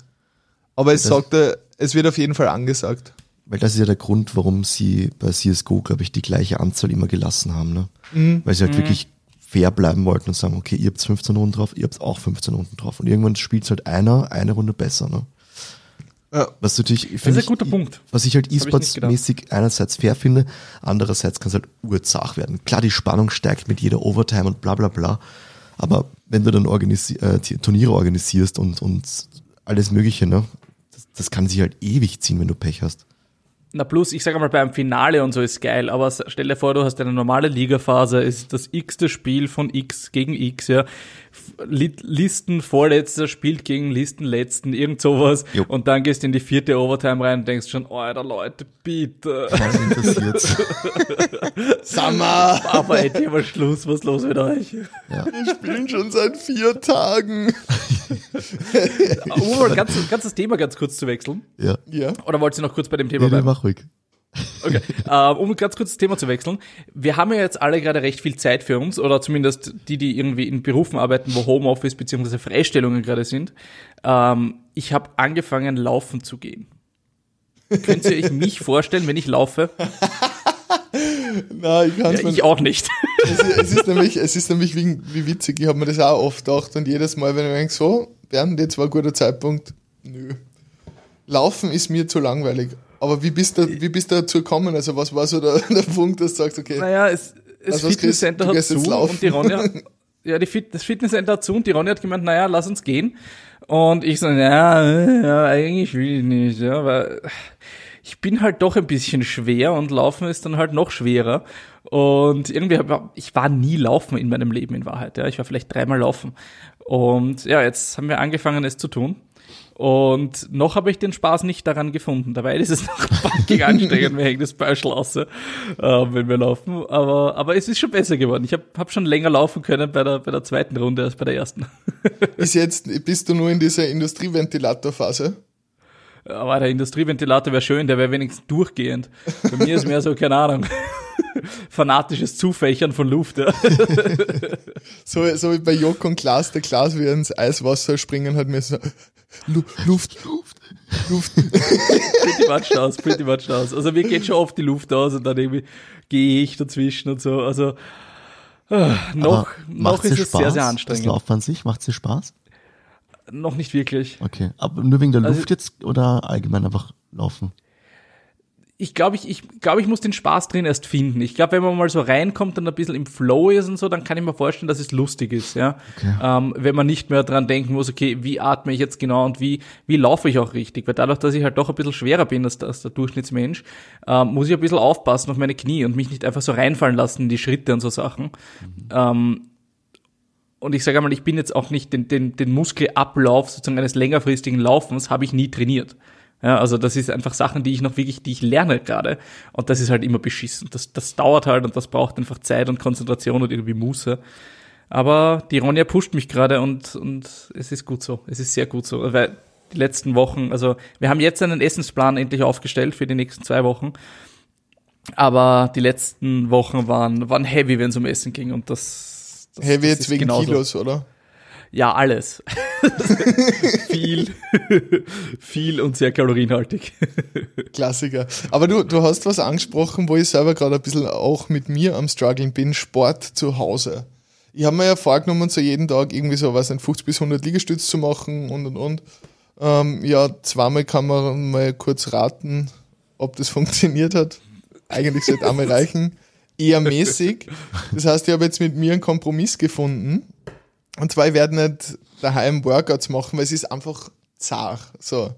Aber es Das- sagt, er, es wird auf jeden Fall angesagt. Weil das ist ja der Grund, warum sie bei CSGO, glaube ich, die gleiche Anzahl immer gelassen haben, ne? Mhm. Weil sie halt wirklich fair bleiben wollten und sagen, okay, ihr habt 15 Runden drauf, ihr habt auch 15 Runden drauf. Und irgendwann spielt halt einer eine Runde besser, ne? Was natürlich, Das ist ein ich, guter Punkt. was ich halt ich. E-Sports-mäßig einerseits fair finde, andererseits kann es halt urzach werden. Klar, die Spannung steigt mit jeder Overtime und bla bla bla. Aber wenn du dann organisi äh, Turniere organisierst und, und alles Mögliche, ne, das, das kann sich halt ewig ziehen, wenn du Pech hast. Na plus, ich sage mal, beim Finale und so ist geil, aber stell dir vor, du hast eine normale Ligaphase, ist das x-te Spiel von X gegen X, ja. Listen vorletzter spielt gegen Listen letzten, irgend sowas. Jo. Und dann gehst du in die vierte Overtime rein und denkst schon, Alter Leute, bitte. Was interessiert? Summer! Aber endlich mal Schluss, was los mit euch? Ja. Wir spielen schon seit vier Tagen. um mal ganz, ganz das Thema ganz kurz zu wechseln. Ja. ja. Oder wolltest du noch kurz bei dem Thema nee, bleiben? Ruhig. Okay, uh, um ganz kurz das Thema zu wechseln. Wir haben ja jetzt alle gerade recht viel Zeit für uns, oder zumindest die, die irgendwie in Berufen arbeiten, wo Homeoffice bzw. Freistellungen gerade sind. Um, ich habe angefangen, laufen zu gehen. Könnt ihr euch mich vorstellen, wenn ich laufe? Nein, ich kann ja, Ich auch nicht. Es, es, ist nämlich, es ist nämlich wie, wie witzig, ich habe mir das auch oft gedacht und jedes Mal, wenn ich denke, so, Bernd, jetzt war ein guter Zeitpunkt, nö. Laufen ist mir zu langweilig. Aber wie bist du, wie bist du dazu gekommen? Also was war so der, der Punkt, dass du sagst, okay. Naja, es, das also Fitnesscenter hat zu und die Ronja, ja, die Fit, das Fitnesscenter hat zu und die Ronja hat gemeint, naja, lass uns gehen. Und ich so, ja, ja, eigentlich will ich nicht, ja, weil ich bin halt doch ein bisschen schwer und laufen ist dann halt noch schwerer. Und irgendwie, ich war nie laufen in meinem Leben in Wahrheit, ja. Ich war vielleicht dreimal laufen. Und ja, jetzt haben wir angefangen, es zu tun. Und noch habe ich den Spaß nicht daran gefunden. Dabei ist es noch fucking anstrengend, wir hängen das Beispiel aus, äh, wenn wir laufen. Aber, aber es ist schon besser geworden. Ich habe hab schon länger laufen können bei der, bei der zweiten Runde als bei der ersten. Ist jetzt, bist du nur in dieser Industrieventilatorphase? Aber der Industrieventilator wäre schön, der wäre wenigstens durchgehend. Bei mir ist mehr so, keine Ahnung, fanatisches Zufächern von Luft. Ja. so, so wie bei Jok und Klaas, der Klaas wie ins Eiswasser springen hat mir so, Luft, Luft, Luft. pretty much aus, pretty much aus. Also mir geht schon oft die Luft aus und dann irgendwie gehe ich dazwischen und so. Also äh, noch, noch ist es Spaß? sehr, sehr anstrengend. Das Laufen an sich, macht es Spaß? Noch nicht wirklich. Okay, aber nur wegen der also Luft also, jetzt oder allgemein einfach laufen? Ich glaube, ich, ich glaube, ich muss den Spaß drin erst finden. Ich glaube, wenn man mal so reinkommt und ein bisschen im Flow ist und so, dann kann ich mir vorstellen, dass es lustig ist, ja. Okay. Ähm, wenn man nicht mehr dran denken muss, okay, wie atme ich jetzt genau und wie, wie laufe ich auch richtig? Weil dadurch, dass ich halt doch ein bisschen schwerer bin als, als der Durchschnittsmensch, ähm, muss ich ein bisschen aufpassen auf meine Knie und mich nicht einfach so reinfallen lassen in die Schritte und so Sachen. Mhm. Ähm, und ich sage einmal, ich bin jetzt auch nicht den, den, den Muskelablauf sozusagen eines längerfristigen Laufens habe ich nie trainiert. Ja, also das ist einfach Sachen, die ich noch wirklich, die ich lerne gerade. Und das ist halt immer beschissen. Das, das dauert halt und das braucht einfach Zeit und Konzentration und irgendwie Muße. Aber die Ronja pusht mich gerade und, und es ist gut so. Es ist sehr gut so. Weil die letzten Wochen, also wir haben jetzt einen Essensplan endlich aufgestellt für die nächsten zwei Wochen. Aber die letzten Wochen waren, waren heavy, wenn es um Essen ging und das, das Heavy das jetzt wegen genauso. Kilos, oder? Ja, alles. viel, viel und sehr kalorienhaltig. Klassiker. Aber du, du hast was angesprochen, wo ich selber gerade ein bisschen auch mit mir am struggeln bin, Sport zu Hause. Ich habe mir ja vorgenommen, so jeden Tag irgendwie so, was, ein 50 bis 100 Liegestütze zu machen und und und. Ähm, ja, zweimal kann man mal kurz raten, ob das funktioniert hat. Eigentlich sollte einmal reichen. Eher mäßig. Das heißt, ich habe jetzt mit mir einen Kompromiss gefunden und zwar, ich werde nicht daheim Workouts machen, weil es ist einfach zart. So.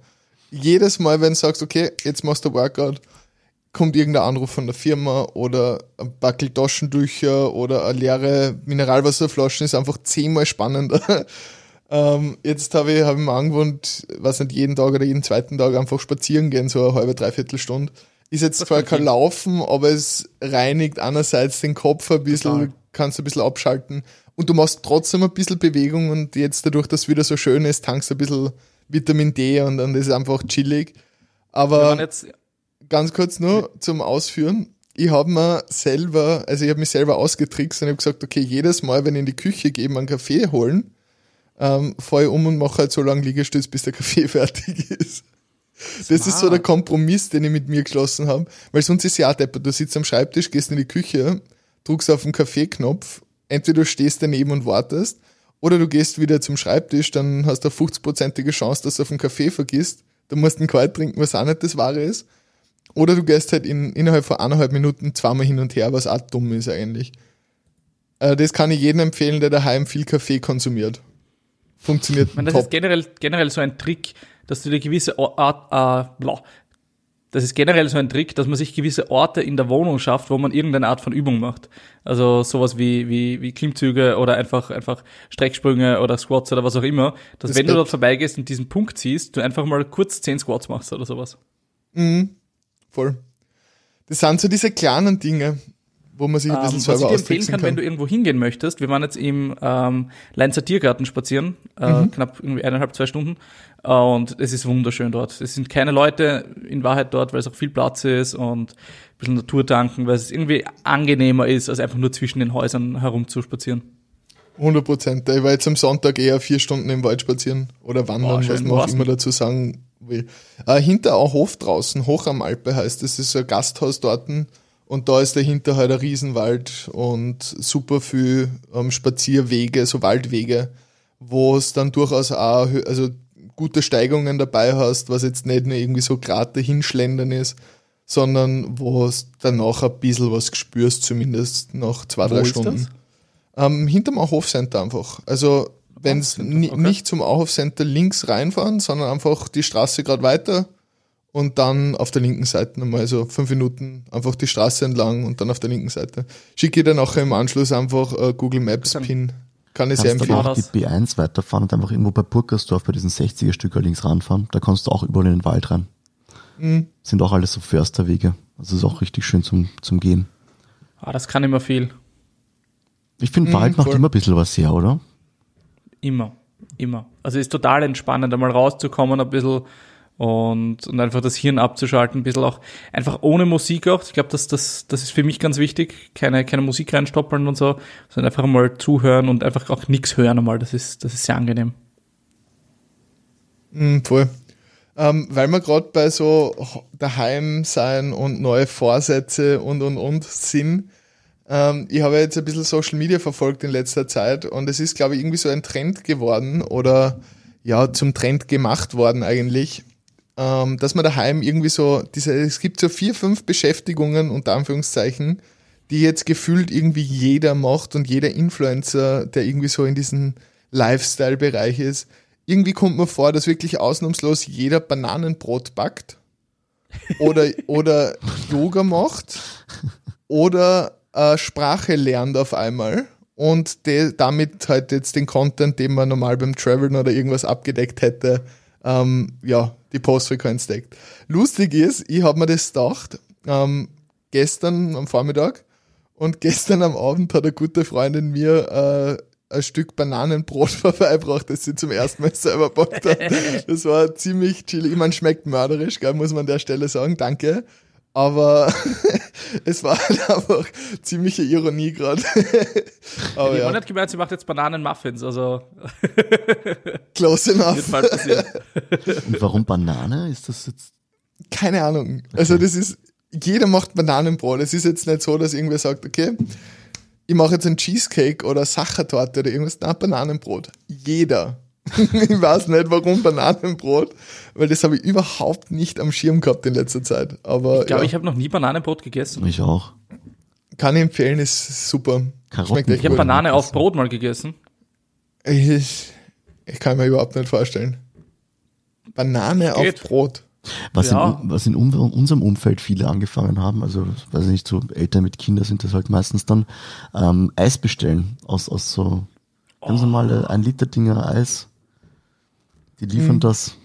Jedes Mal, wenn du sagst, okay, jetzt machst du Workout, kommt irgendein Anruf von der Firma oder ein Backel Taschentücher oder eine leere Mineralwasserflaschen ist einfach zehnmal spannender. ähm, jetzt habe ich, hab ich mir angewohnt, was nicht jeden Tag oder jeden zweiten Tag einfach spazieren gehen, so eine halbe, dreiviertel Stunde. Ist jetzt zwar kein Laufen, aber es reinigt einerseits den Kopf ein bisschen, Total. Kannst ein bisschen abschalten und du machst trotzdem ein bisschen Bewegung und jetzt dadurch, dass es wieder so schön ist, tankst du ein bisschen Vitamin D und dann ist es einfach chillig. Aber jetzt, ganz kurz nur zum Ausführen. Ich habe mir selber, also ich habe mich selber ausgetrickst und habe gesagt, okay, jedes Mal, wenn ich in die Küche gehe, einen Kaffee holen, ähm, fahre ich um und mache halt so lange Liegestütz, bis der Kaffee fertig ist. Smart. Das ist so der Kompromiss, den ich mit mir geschlossen habe. Weil sonst ist ja auch deppert. Du sitzt am Schreibtisch, gehst in die Küche, drückst auf den Kaffeeknopf entweder du stehst daneben und wartest, oder du gehst wieder zum Schreibtisch, dann hast du eine 50-prozentige Chance, dass du auf einen Kaffee vergisst. Du musst einen kalt trinken, was auch nicht das Wahre ist. Oder du gehst halt in, innerhalb von eineinhalb Minuten zweimal hin und her, was auch dumm ist eigentlich. Äh, das kann ich jedem empfehlen, der daheim viel Kaffee konsumiert. Funktioniert. Ich meine, das top. ist generell, generell so ein Trick, dass du dir gewisse Art, äh, das ist generell so ein Trick, dass man sich gewisse Orte in der Wohnung schafft, wo man irgendeine Art von Übung macht. Also sowas wie, wie, wie Klimmzüge oder einfach, einfach Strecksprünge oder Squats oder was auch immer. Dass Das wenn du dort vorbeigehst und diesen Punkt siehst, du einfach mal kurz 10 Squats machst oder sowas. Mhm. Voll. Das sind so diese kleinen Dinge, wo man sich ein Ähm, bisschen was ich selber dir empfehlen kann, kann. wenn du irgendwo hingehen möchtest, wir waren jetzt im ähm, Leinzer Tiergarten spazieren, äh, Mhm. knapp irgendwie eineinhalb, zwei Stunden. Äh, und es ist wunderschön dort. Es sind keine Leute in Wahrheit dort, weil es auch viel Platz ist und ein bisschen Natur tanken, weil es irgendwie angenehmer ist, als einfach nur zwischen den Häusern herumzuspazieren. 100 Prozent. Ich war jetzt am Sonntag eher vier Stunden im Wald spazieren oder wandern, Oh, was man auch immer dazu sagen will. Äh, hinter ein Hof draußen, hoch am Alpe heißt es, das ist so ein Gasthaus dort und da ist dahinter halt ein Riesenwald und super viel ähm, Spazierwege, so Waldwege, wo es dann durchaus auch also gute Steigungen dabei hast, was jetzt nicht nur irgendwie so gerade hinschlendern ist, sondern wo es danach ein bisschen was gespürst, zumindest nach zwei, Wo drei Stunden. Ähm, hinterm Auhof-Center einfach. Also wenn es okay. nicht zum Auhof-Center links reinfahren, sondern einfach die Straße gerade weiter und dann auf der linken Seite nochmal so fünf Minuten einfach die Straße entlang und dann auf der linken Seite. Schicke ich dir nachher im Anschluss einfach äh, Google Maps Dann- Pin. Kann ich sehr Kannst aber empfehlen. auch die das. B1 weiterfahren und einfach irgendwo bei Burgersdorf bei diesen 60er Stücker links ranfahren. Da kannst du auch überall in den Wald rein. Mhm. Sind auch alles so Försterwege. Also ist auch richtig schön zum, zum Gehen. Ah, das kann immer viel. Ich finde, Mhm, Wald macht voll. immer ein bisschen was her, oder? Immer. Immer. Also ist total entspannend, einmal rauszukommen ein bisschen und, und einfach das Hirn abzuschalten, ein bisschen auch einfach ohne Musik auch. Ich glaube, das, das, das ist für mich ganz wichtig. Keine, keine Musik reinstoppeln und so, sondern einfach mal zuhören und einfach auch nichts hören einmal. Das ist, das ist sehr angenehm. Mhm, voll. Ähm, weil wir gerade bei so daheim sein und neue Vorsätze und und und sind. Ähm, ich habe jetzt ein bisschen Social Media verfolgt in letzter Zeit und es ist, glaube ich, irgendwie so ein Trend geworden oder ja, zum Trend gemacht worden eigentlich, ähm, dass man daheim irgendwie so, diese, es gibt so vier, fünf Beschäftigungen unter Anführungszeichen, die jetzt gefühlt irgendwie jeder macht und jeder Influencer, der irgendwie so in diesem Lifestyle-Bereich ist. Irgendwie kommt mir vor, dass wirklich ausnahmslos jeder Bananenbrot backt oder, oder Yoga macht oder äh, Sprache lernt auf einmal und de, damit halt jetzt den Content, den man normal beim Traveln oder irgendwas abgedeckt hätte, ähm, ja, die Postfrequenz deckt. Lustig ist, ich habe mir das gedacht, ähm, gestern am Vormittag und gestern am Abend hat eine gute Freundin mir äh, ein Stück Bananenbrot vorbeigebracht, das sie zum ersten Mal selber backt hat. Das war ziemlich chillig. Ich meine, schmeckt mörderisch, gell, muss man an der Stelle sagen. Danke. Aber es war halt einfach ziemliche Ironie gerade. Aber Die ja, hat gemeint, sie macht jetzt Bananenmuffins, also close enough. Und warum Banane? Ist das jetzt. Keine Ahnung. Also das ist, jeder macht Bananenbrot. Es ist jetzt nicht so, dass irgendwer sagt, okay, ich mache jetzt einen Cheesecake oder Sachertorte oder irgendwas. Na, Bananenbrot. Jeder. ich weiß nicht, warum Bananenbrot, weil das habe ich überhaupt nicht am Schirm gehabt in letzter Zeit. Aber Ich glaube, ja, ich habe noch nie Bananenbrot gegessen. Ich auch. kann ich empfehlen, ist super. Karotten- Schmeckt echt Ich habe. Banane auf Brot mal gegessen. Ich, ich kann mir überhaupt nicht vorstellen. Banane Geht. auf Brot. Was, Ja. in, was in um, unserem Umfeld viele angefangen haben, also weiß ich nicht, so Eltern mit Kindern sind das halt meistens dann, ähm, Eis bestellen aus, aus so ganz normale ein Liter Dinger Eis. Die liefern Mhm. das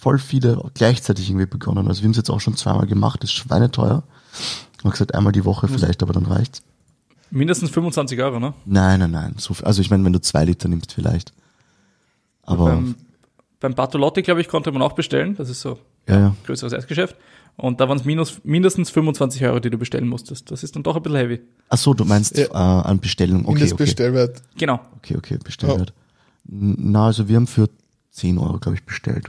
voll viele gleichzeitig irgendwie begonnen. Also wir haben es jetzt auch schon zweimal gemacht, ist schweineteuer. Ich habe gesagt, einmal die Woche vielleicht, aber dann reicht's. Mindestens 25 Euro, ne? Nein, nein, nein. So viel, also ich meine, wenn du zwei Liter nimmst vielleicht. Aber Beim, beim Bartolotti, glaube ich, konnte man auch bestellen. Das ist so ja, ja. größeres Eisgeschäft. Und da waren es minus, mindestens 25 Euro, die du bestellen musstest. Das ist dann doch ein bisschen heavy. Ach so, du meinst Ja. äh, an Bestellung. Okay, okay. Mindestbestellwert. Genau. Okay, okay, Bestellwert. Na, also wir haben für 10 Euro, glaube ich, bestellt.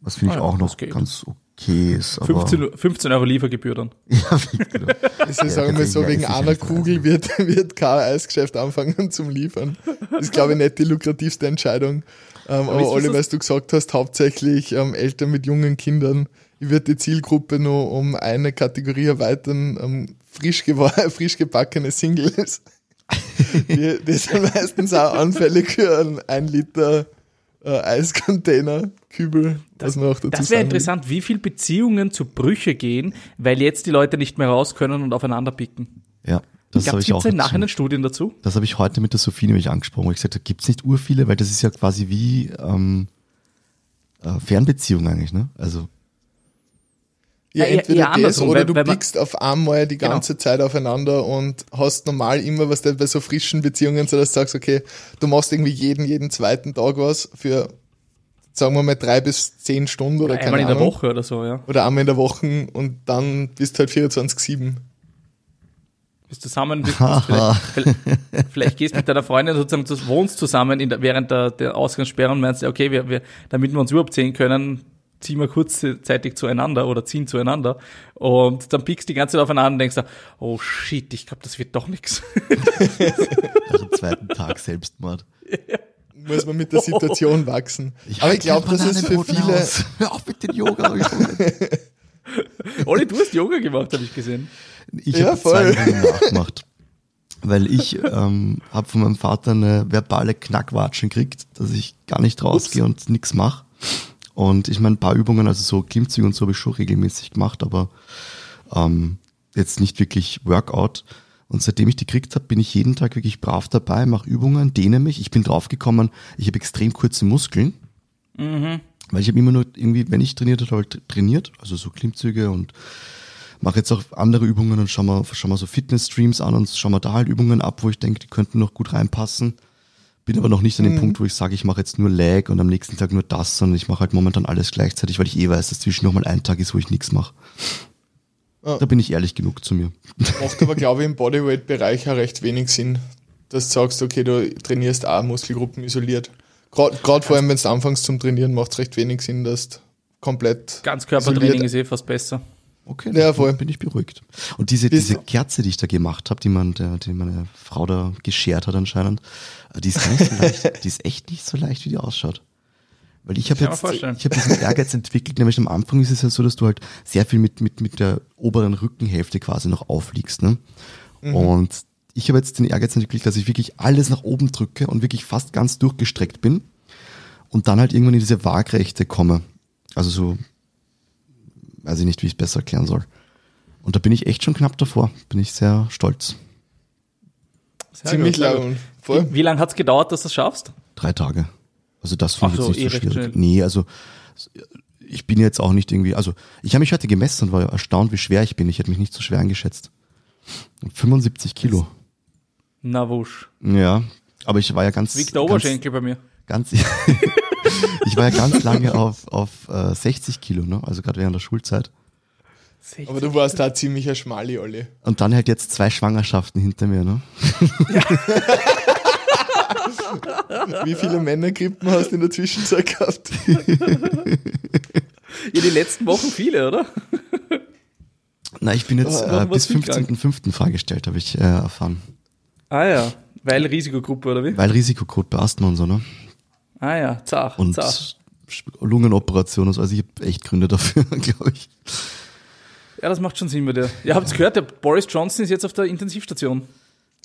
Was finde ich Ah auch noch ganz okay ist. Aber 15, 15 Euro Liefergebühr dann. ja, genau. Das ist, sagen wir so, wegen ich einer. Kugel wird, wird kein Eisgeschäft anfangen zum Liefern. Das ist, glaube ich, nicht die lukrativste Entscheidung. Ähm, aber Olli, das- was du gesagt hast, hauptsächlich ähm, Eltern mit jungen Kindern. Ich würde die Zielgruppe nur um eine Kategorie erweitern, ähm, frisch, frisch gebackene Singles. die, die sind meistens auch anfällig für einen 1 Liter äh, Eiscontainer, Kübel, was man auch dazu Das wäre interessant, wie viel Beziehungen zu Brüche gehen, weil jetzt die Leute nicht mehr raus können und aufeinander picken. Ja, das habe ich auch. dazu. Nachhinein Studien dazu? Das habe ich heute mit der Sophie nämlich angesprochen, wo ich gesagt habe, gibt es nicht ur viele, weil das ist ja quasi wie ähm, äh, Fernbeziehung eigentlich, ne? Also Ja, Ja, entweder eher das oder weil- du weil pickst auf einmal die Genau. ganze Zeit aufeinander und hast normal immer was da bei so frischen Beziehungen, so dass du sagst, okay, du machst irgendwie jeden, jeden zweiten Tag was für, sagen wir mal, drei bis zehn Stunden oder keine Einmal in der Ahnung. Woche oder so, ja. Oder einmal in der Woche und dann bist du halt 24-7. Bist zusammen, bist, bist vielleicht, vielleicht, vielleicht gehst mit deiner Freundin sozusagen, du wohnst zusammen in der, während der, der Ausgangssperre und meinst, okay, wir, wir, damit wir uns überhaupt sehen können, ziehen wir kurzzeitig zueinander oder ziehen zueinander und dann pickst die ganze Zeit aufeinander und denkst, da, oh shit, ich glaube, das wird doch nichts. nach dem zweiten Tag Selbstmord. Muss man mit der Situation wachsen. Aber ich glaube, das ist für viele, aus. Hör auf mit den yoga Olli, du hast Yoga gemacht, habe ich gesehen. Ich Ja, habe zwei. Übungen nachgemacht. Weil ich ähm, habe von meinem Vater eine verbale Knackwatschen gekriegt, dass ich gar nicht rausgehe und nichts mache. Und ich meine, ein paar Übungen, also so Klimmzüge und so habe ich schon regelmäßig gemacht, aber ähm, jetzt nicht wirklich Workout. Und seitdem ich die gekriegt habe, bin ich jeden Tag wirklich brav dabei, mache Übungen, dehne mich. Ich bin draufgekommen, ich habe extrem kurze Muskeln. Weil ich habe immer nur irgendwie, wenn ich trainiert habe, habe ich trainiert, also so Klimmzüge und mache jetzt auch andere Übungen und schau mal, schau mal so Fitness-Streams an und schau mal da halt Übungen ab, wo ich denke, die könnten noch gut reinpassen. Bin aber noch nicht an dem Punkt, wo ich sage, ich mache jetzt nur Leg und am nächsten Tag nur das, sondern ich mache halt momentan alles gleichzeitig, weil ich eh weiß, dass zwischen noch mal ein Tag ist, wo ich nichts mache. Ja. Da bin ich ehrlich genug zu mir. macht aber, glaube ich, im Bodyweight-Bereich auch recht wenig Sinn, dass du sagst, okay, du trainierst auch Muskelgruppen isoliert. Gerade vor allem, wenn du anfängst zum Trainieren, macht es recht wenig Sinn, dass du komplett Ganzkörpertraining ist eh fast besser. Okay, Ja, voll. bin ich beruhigt. Und diese, diese Kerze, die ich da gemacht habe, die man, der, die meine Frau da geschert hat anscheinend, die ist gar nicht so leicht. Die ist echt nicht so leicht, wie die ausschaut. Weil ich habe jetzt, ich habe diesen Ehrgeiz entwickelt, nämlich am Anfang ist es ja so, dass du halt sehr viel mit, mit, mit der oberen Rückenhälfte quasi noch aufliegst, ne? Und ich habe jetzt den Ehrgeiz entwickelt, dass ich wirklich alles nach oben drücke und wirklich fast ganz durchgestreckt bin und dann halt irgendwann in diese Waagrechte komme. Also so, weiß ich nicht, wie ich es besser erklären soll. Und da bin ich echt schon knapp davor. Bin ich sehr stolz. Sehr ziemlich gut, lang. Voll. Wie, wie lange hat's gedauert, dass du das schaffst? Drei Tage. Also das finde ich jetzt so, nicht so eh recht schwierig. schnell. Nee, also ich bin jetzt auch nicht irgendwie, also ich habe mich heute gemessen und war erstaunt, wie schwer ich bin. Ich hätte mich nicht so schwer eingeschätzt. 75 Kilo. Na wusch. Ja, aber ich war ja ganz, Wiegt der ganz, Oberschenkel bei mir. ganz ich war ja ganz lange auf, auf äh, 60 Kilo, ne? also gerade während der Schulzeit. Aber du warst da ziemlich ein Schmali, Olli. Und dann halt jetzt zwei Schwangerschaften hinter mir, ne? Wie viele Männergrippen hast du in der Zwischenzeit gehabt? Ja, die letzten Wochen viele, oder? Na, ich bin jetzt äh, bis warst du krank? 15.05. freigestellt, habe ich äh, erfahren. Ah ja, weil Risikogruppe, oder wie? Weil Risikocode bei Asthma und so, ne? Ah ja, zach, Und zach. Lungenoperation und so. Also ich habe echt Gründe dafür, glaube ich. Ja, das macht schon Sinn bei dir. Ihr habt gehört, der Boris Johnson ist jetzt auf der Intensivstation.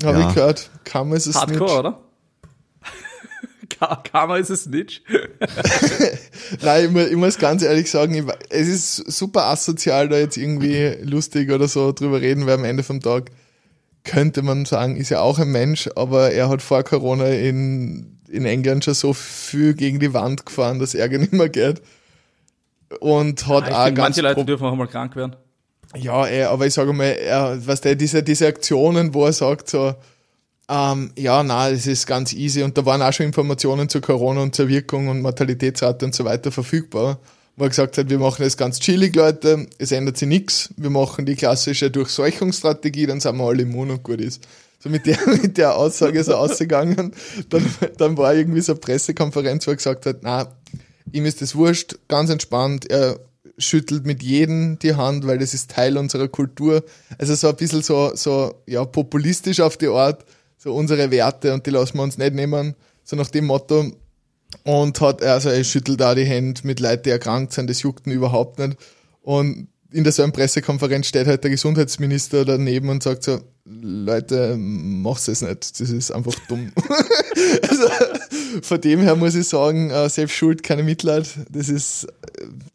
Habe Ja. ich gehört. Kam es es Hardcore, nicht. oder? Ka- Karma ist es nicht. Nein, ich muss, ich muss ganz ehrlich sagen, es ist super asozial, da jetzt irgendwie lustig oder so drüber reden, weil am Ende vom Tag könnte man sagen, ist ja auch ein Mensch, aber er hat vor Corona in, in England schon so viel gegen die Wand gefahren, dass Ärger nicht mehr geht. Und hat Ich auch finde, ganz manche Leute dürfen auch mal krank werden. Ja, ey, aber ich sage mal, er, was der, diese, diese Aktionen, wo er sagt so, ähm, ja, na, es ist ganz easy und da waren auch schon Informationen zu Corona und zur Wirkung und Mortalitätsrate und so weiter verfügbar, wo er gesagt hat, wir machen das ganz chillig, Leute, es ändert sich nichts, wir machen die klassische Durchseuchungsstrategie, dann sind wir alle immun und gut ist. So mit der, mit der Aussage er ausgegangen, dann, dann war irgendwie so eine Pressekonferenz, wo er gesagt hat, na, ihm ist das wurscht, ganz entspannt, er schüttelt mit jedem die Hand, weil das ist Teil unserer Kultur. Also so ein bisschen so, so ja, populistisch auf die Art, so unsere Werte und die lassen wir uns nicht nehmen, so nach dem Motto. Und hat, also er schüttelt da die Hände mit Leuten, die erkrankt sind, das juckt ihn überhaupt nicht. Und in der so einer Pressekonferenz steht halt der Gesundheitsminister daneben und sagt so, Leute, macht's es nicht, das ist einfach dumm. also, von dem her muss ich sagen, äh, selbst schuld, keine Mitleid, das ist,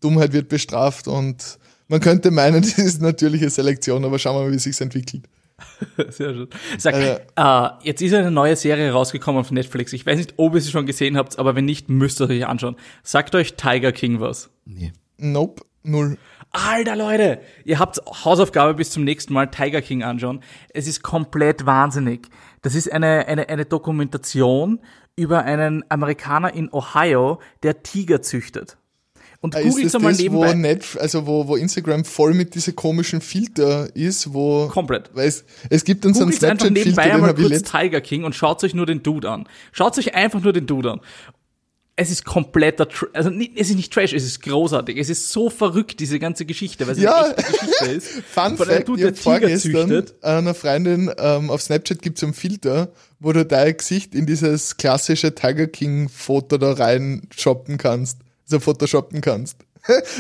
Dummheit wird bestraft und man könnte meinen, das ist natürliche Selektion, aber schauen wir mal, wie sich's entwickelt. Sehr schön. Sag, Äh, äh, jetzt ist eine neue Serie rausgekommen auf Netflix. Ich weiß nicht, ob ihr sie schon gesehen habt, aber wenn nicht, müsst ihr euch anschauen. Sagt euch Tiger King was. Nee. Nope, null. Alter Leute, ihr habt Hausaufgabe bis zum nächsten Mal Tiger King anschauen. Es ist komplett wahnsinnig. Das ist eine, eine, eine Dokumentation über einen Amerikaner in Ohio, der Tiger züchtet. Und Äh, Ist googelt das einmal das, wo, nebenbei. Netf also wo, wo Instagram voll mit diese komischen Filter ist, wo... Komplett. Weil es, es gibt dann so einen Snapchat-Filter, nebenbei den einmal habe ich kurz Tiger King und schaut euch nur den Dude an. Schaut euch einfach nur den Dude an. Es ist kompletter, Tr also es ist nicht Trash, es ist großartig. Es ist so verrückt, diese ganze Geschichte, weil es Ja. eine echte Geschichte ist. Fun Von Fact, Dude, ich der vorgestern züchtet. einer Freundin ähm, auf Snapchat gibt es einen Filter, wo du dein Gesicht in dieses klassische Tiger King Foto da rein shoppen kannst, also photoshoppen kannst.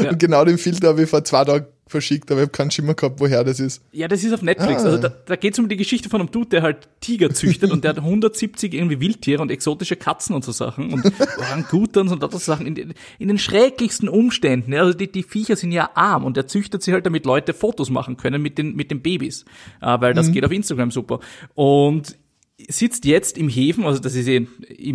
Und genau den Filter habe ich vor zwei Tagen verschickt, aber ich habe keinen Schimmer gehabt, woher das ist. Ja, das ist auf Netflix. Ah. Also da, da geht es um die Geschichte von einem Dude, der halt Tiger züchtet und der hat 170 irgendwie Wildtiere und exotische Katzen und so Sachen und Orangutans und das Sachen in, den- in den schrecklichsten Umständen. Ja, also die, die Viecher sind ja arm und er züchtet sie halt, damit Leute Fotos machen können mit den, mit den Babys, äh, weil das geht auf Instagram super. Und sitzt jetzt im Häfen, also das ist im,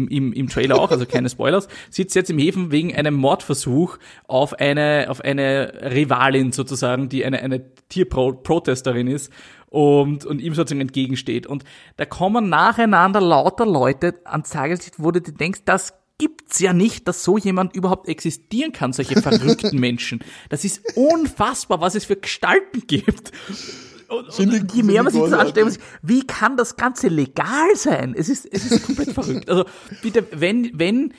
im, im Trailer auch, also keine Spoilers, sitzt jetzt im Häfen wegen einem Mordversuch auf eine, auf eine Rivalin sozusagen, die eine, eine Tierprotesterin ist und, und ihm sozusagen entgegensteht. Und da kommen nacheinander lauter Leute ans Tageslicht, wo du dir denkst, das gibt's ja nicht, dass so jemand überhaupt existieren kann, solche verrückten Menschen. Das ist unfassbar, was es für Gestalten gibt. Und, und je mehr man sich ich das anstellt, wie kann das Ganze legal sein? Es ist, es ist komplett verrückt. Also bitte, wenn, wenn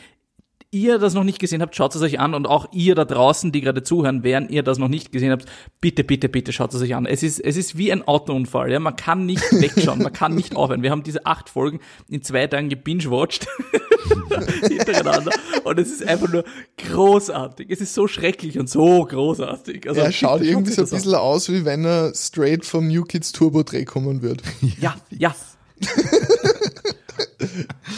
ihr das noch nicht gesehen habt, schaut es euch an und auch ihr da draußen, die gerade zuhören, während ihr das noch nicht gesehen habt, bitte, bitte, bitte schaut es euch an. Es ist, es ist wie ein Autounfall, ja. Man kann nicht wegschauen, man kann nicht aufhören. Wir haben diese acht Folgen in zwei Tagen gebingewatcht. hintereinander. Und es ist einfach nur großartig. Es ist so schrecklich und so großartig. Also, er schaut irgendwie so ein bisschen aus, wie wenn er straight vom New Kids Turbo Dreh kommen wird. an. Ja, ja.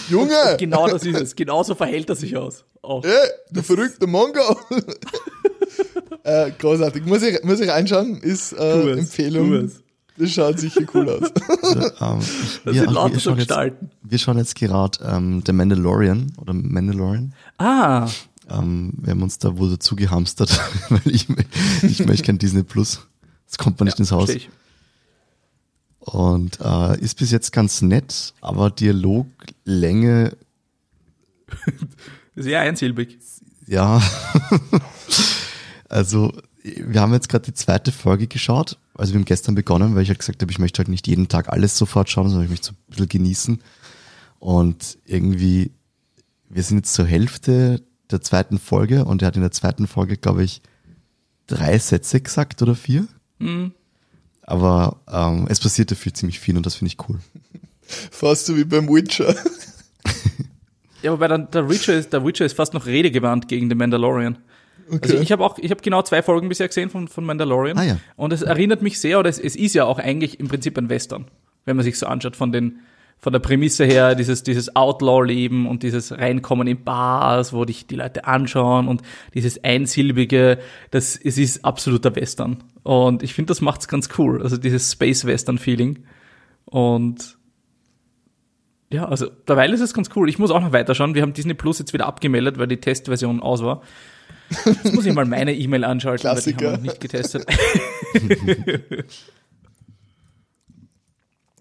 Junge! Genau das ist es. Genauso verhält er sich aus. Auch. Ey, du verrückter Mongo! äh, großartig. Muss ich, muss ich reinschauen? Ist äh, es, Empfehlung. es. Das schaut sicher cool aus. Also, ähm, Das sind lauter wir, so schauen jetzt, wir schauen jetzt gerade ähm, The Mandalorian oder Mandalorian. Ah, Ähm, wir haben uns da wohl dazu gehamstert, weil ich, ich möchte kein Disney Plus. Das kommt man nicht ins Haus. verstehe ich. Und äh, ist bis jetzt ganz nett, aber Dialoglänge, Sehr einsilbig. ja. also, wir haben jetzt gerade die zweite Folge geschaut. Also wir haben gestern begonnen, weil ich halt gesagt habe, ich möchte halt nicht jeden Tag alles sofort schauen, sondern ich möchte so ein bisschen genießen. Und irgendwie, wir sind jetzt zur Hälfte der zweiten Folge und er hat in der zweiten Folge, glaube ich, drei Sätze gesagt oder vier. Aber ähm, es passiert dafür ziemlich viel und das finde ich cool. Fast so wie beim Witcher. Ja, wobei dann der Witcher ist, der Witcher ist fast noch redegewandt gegen den Mandalorian. Okay. Also ich habe auch, ich habe genau zwei Folgen bisher gesehen von, von Mandalorian. Ah, ja. Und es erinnert mich sehr, oder es, es ist ja auch eigentlich im Prinzip ein Western, wenn man sich so anschaut von den, von der Prämisse her, dieses, dieses Outlaw-Leben und dieses Reinkommen in Bars, wo dich die Leute anschauen und dieses Einsilbige, das, es ist absoluter Western. Und ich finde, das macht's ganz cool. Also dieses Space-Western-Feeling. Und ja, also derweil ist es ganz cool. Ich muss auch noch weiterschauen. Wir haben Disney Plus jetzt wieder abgemeldet, weil die Testversion aus war. Jetzt muss ich mal meine E-Mail anschalten, weil die haben wir Klassiker. noch nicht getestet.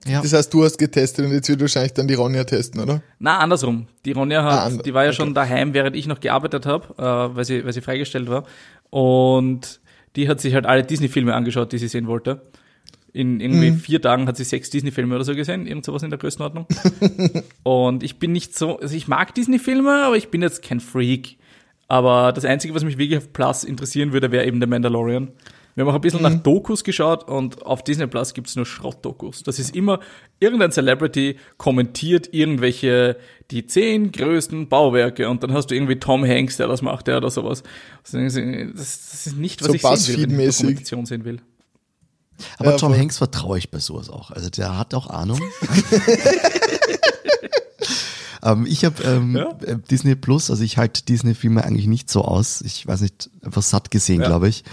Ja. Das heißt, du hast getestet und jetzt wird wahrscheinlich dann die Ronja testen, oder? Na, andersrum. Die Ronja hat, Ah, and- die war ja okay. schon daheim, während ich noch gearbeitet habe, äh, weil, sie, weil sie freigestellt war. Und die hat sich halt alle Disney-Filme angeschaut, die sie sehen wollte. In irgendwie Mhm. vier Tagen hat sie sechs Disney-Filme oder so gesehen, irgend sowas in der Größenordnung. und ich bin nicht so, also ich mag Disney-Filme, aber ich bin jetzt kein Freak. Aber das Einzige, was mich wirklich auf Plus interessieren würde, wäre eben der Mandalorian. Wir haben auch ein bisschen nach Dokus geschaut und auf Disney Plus gibt's nur Schrottdokus. Das ist immer, irgendein Celebrity kommentiert irgendwelche, die zehn größten Bauwerke und dann hast du irgendwie Tom Hanks, der das macht, der oder sowas. Das, das ist nicht, was So ich sehen will, wenn ich. Dokumentation sehen will. Aber Ja, Tom. Hanks vertraue ich bei sowas auch. Also der hat auch Ahnung. ähm, ich habe ähm, Ja. äh, Disney Plus, also ich halte Disney-Filme eigentlich nicht so aus. Ich weiß nicht, einfach satt gesehen, Ja. glaube ich.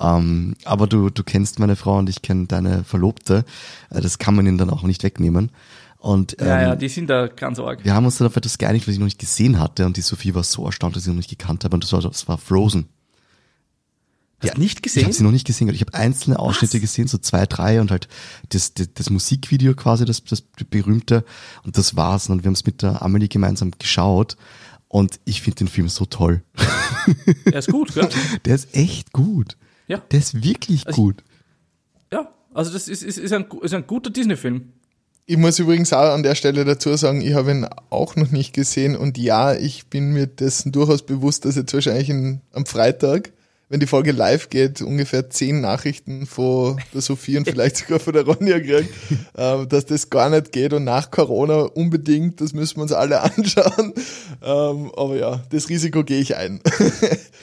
Ähm, aber du, du kennst meine Frau und ich kenne deine Verlobte. Äh, das kann man ihnen dann auch nicht wegnehmen. Und ähm, Ja, ja, die sind da ganz arg. wir haben uns dann auf etwas geeinigt, was ich noch nicht gesehen hatte. Und die Sophie war so erstaunt, dass ich noch nicht gekannt habe. Und das war, das war Frozen. Hast nicht Ich gesehen? habe sie noch nicht gesehen. Ich habe einzelne Ausschnitte gesehen, so zwei, drei und halt das, das, das Musikvideo quasi, das, das berühmte. Und das war's. Und wir haben es mit der Amelie gemeinsam geschaut. Und ich finde den Film so toll. Er ist gut, gell? Der ist echt gut. Ja. Der ist wirklich Also ich- gut. Ja, also das ist, ist, ist, ein, ist ein guter Disney-Film. Ich muss übrigens auch an der Stelle dazu sagen, ich habe ihn auch noch nicht gesehen und ja, ich bin mir dessen durchaus bewusst, dass jetzt wahrscheinlich in, am Freitag, wenn die Folge live geht, ungefähr zehn Nachrichten von der Sophie und vielleicht sogar von der Ronja kriegt, äh, dass das gar nicht geht und nach Corona unbedingt, das müssen wir uns alle anschauen. Ähm, aber ja, das Risiko gehe ich ein.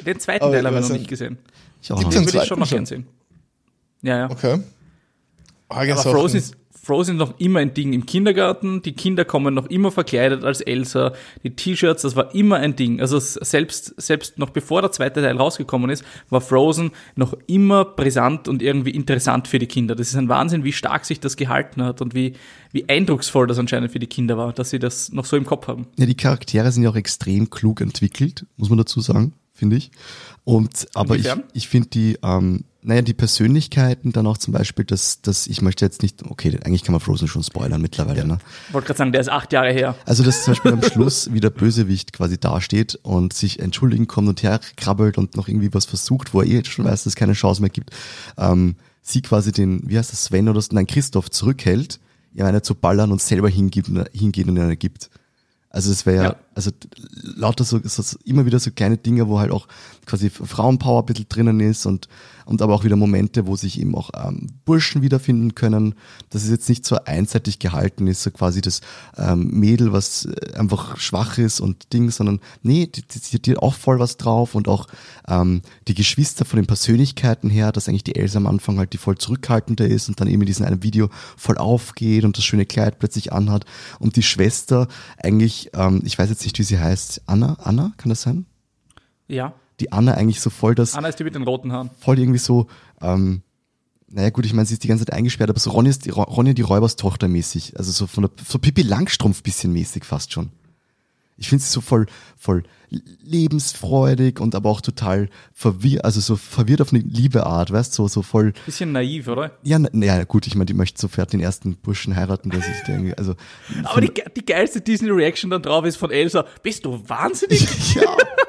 Den zweiten Aber Teil habe ich was noch nicht gesehen. Ich auch Gibt's noch einen nicht. Würde ich schon noch gern sehen. Ja, ja. Okay. Arge Aber. Frozen ist, Frozen ist noch immer ein Ding im Kindergarten. Die Kinder kommen noch immer verkleidet als Elsa. Die T-Shirts, das war immer ein Ding. Also selbst, selbst noch bevor der zweite Teil rausgekommen ist, war Frozen noch immer brisant und irgendwie interessant für die Kinder. Das ist ein Wahnsinn, wie stark sich das gehalten hat und wie, wie eindrucksvoll das anscheinend für die Kinder war, dass sie das noch so im Kopf haben. Ja, die Charaktere sind ja auch extrem klug entwickelt, muss man dazu sagen, finde ich. Und aber ich, Inwiefern? ich finde die, ähm, naja, die Persönlichkeiten dann auch zum Beispiel, dass, dass ich möchte jetzt nicht, okay, eigentlich kann man Frozen schon spoilern mittlerweile, ne? Ich wollte gerade sagen, der ist acht Jahre her. Also, dass zum Beispiel am Schluss wie der Bösewicht quasi dasteht und sich entschuldigen kommt und herkrabbelt und noch irgendwie was versucht, wo er eh schon weiß, dass es keine Chance mehr gibt, ähm, sie quasi den, wie heißt das, Sven oder so, nein, Christoph zurückhält, ihm eine zu ballern und selber hingibt, hingeht und ihn eine gibt. Also es wäre ja, also lauter so, so immer wieder so kleine Dinge, wo halt auch quasi Frauenpower ein bisschen drinnen ist und, und aber auch wieder Momente, wo sich eben auch ähm, Burschen wiederfinden können, dass es jetzt nicht so einseitig gehalten ist, so quasi das ähm, Mädel, was äh, einfach schwach ist und Ding, sondern nee, die, hat auch voll was drauf und auch ähm, die Geschwister von den Persönlichkeiten her, dass eigentlich die Elsa am Anfang halt die voll zurückhaltender ist und dann eben in diesem einen Video voll aufgeht und das schöne Kleid plötzlich anhat. Und die Schwester eigentlich, ähm, ich weiß jetzt nicht, wie sie heißt, Anna, Anna, kann das sein? Ja. Die Anna eigentlich so voll das, Anna ist die mit den roten Haaren. voll irgendwie so, ähm, naja gut, ich meine, sie ist die ganze Zeit eingesperrt, aber so Ronja, ist die, Ronja die Räuberstochter mäßig, also so von der, so Pippi Langstrumpf bisschen mäßig fast schon. Ich finde sie so voll, voll lebensfreudig und aber auch total verwirrt, also so verwirrt auf eine liebe Art, weißt du, so, so voll, Bisschen naiv, oder? ja, na, ja, gut, ich meine, die möchte sofort den ersten Burschen heiraten, der sich da irgendwie, also, Aber die, die geilste Disney-Reaction dann drauf ist von Elsa, bist du wahnsinnig? ja,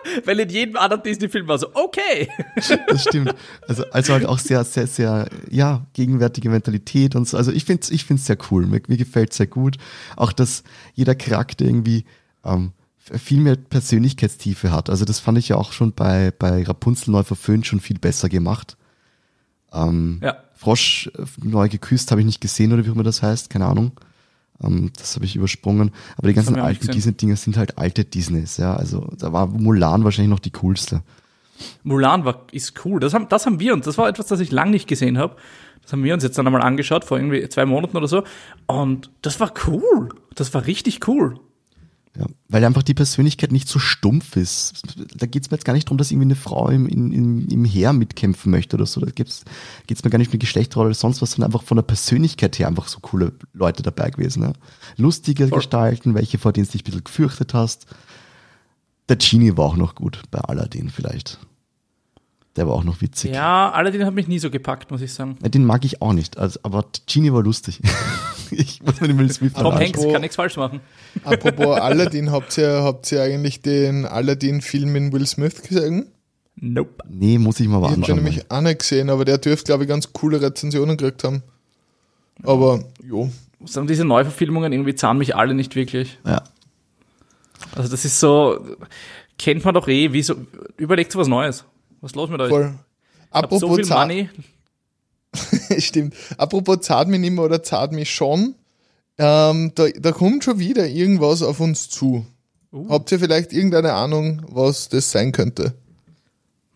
Weil in jedem anderen Disney-Film war so, okay. das stimmt. Also, also halt auch sehr, sehr, sehr, ja, gegenwärtige Mentalität und so. Also ich finde es ich find's sehr cool. Mir, mir gefällt sehr gut. Auch, dass jeder Charakter irgendwie ähm, viel mehr Persönlichkeitstiefe hat. Also das fand ich ja auch schon bei, bei Rapunzel neu verföhnt schon viel besser gemacht. Ähm, Ja. Frosch äh, neu geküsst habe ich nicht gesehen oder wie auch immer das heißt, keine Ahnung. Ähm, das habe ich übersprungen. Aber die ganzen alten. Disney-Dinger sind halt alte Disneys, ja. Also da war Mulan wahrscheinlich noch die coolste. Mulan war, ist cool. Das haben, das haben wir uns, das war etwas, das ich lang nicht gesehen habe. Das haben wir uns jetzt dann einmal angeschaut, vor irgendwie zwei Monaten oder so. Und das war cool. Das war richtig cool. Ja, weil einfach die Persönlichkeit nicht so stumpf ist. Da geht es mir jetzt gar nicht darum, dass irgendwie eine Frau im, im, im, im Heer mitkämpfen möchte oder so. Da geht es mir gar nicht um die Geschlechterrolle oder sonst was, sondern einfach von der Persönlichkeit her einfach so coole Leute dabei gewesen. Ne? Lustige Voll. Gestalten, welche vor denen du dich ein bisschen gefürchtet hast. Der Genie war auch noch gut, bei Aladdin vielleicht. Der war auch noch witzig. Ja, Aladdin hat mich nie so gepackt, muss ich sagen. Den mag ich auch nicht, also, aber Genie war lustig. ich muss mit dem Will Smith Tom. Hanks kann nichts falsch machen. Apropos Aladdin, habt ihr, habt ihr eigentlich den Aladdin-Film in Will Smith gesehen? Nope. Nee, muss ich mal Ich mal hab den nämlich auch nicht gesehen, aber der dürfte, glaube ich, ganz coole Rezensionen gekriegt haben. Aber, jo. Sagen diese Neuverfilmungen irgendwie zahlen mich alle nicht wirklich. Ja. Also das ist so, kennt man doch eh, wieso, überlegt so was Neues. Was ist los mit euch? Voll. Hab so Apropos viel zart, Money. stimmt. Apropos zahlt mich nimmer oder zahlt mich schon. Ähm, da, da kommt schon wieder irgendwas auf uns zu. Uh. Habt ihr vielleicht irgendeine Ahnung, was das sein könnte?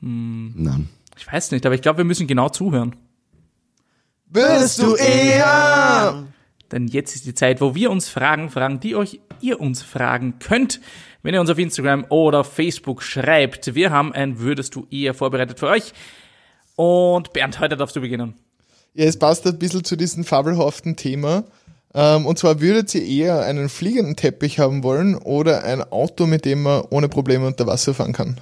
Nein. Ich weiß nicht, aber ich glaube, wir müssen genau zuhören. Würdest du eher? Denn jetzt ist die Zeit, wo wir uns Fragen fragen, die euch ihr uns fragen könnt, wenn ihr uns auf Instagram oder Facebook schreibt. Wir haben ein Würdest du eher vorbereitet für euch. Und Bernd, heute darfst du beginnen. Ja, es passt ein bisschen zu diesem fabelhaften Thema. Ähm, und zwar würdet ihr eher einen fliegenden Teppich haben wollen oder ein Auto, mit dem man ohne Probleme unter Wasser fahren kann?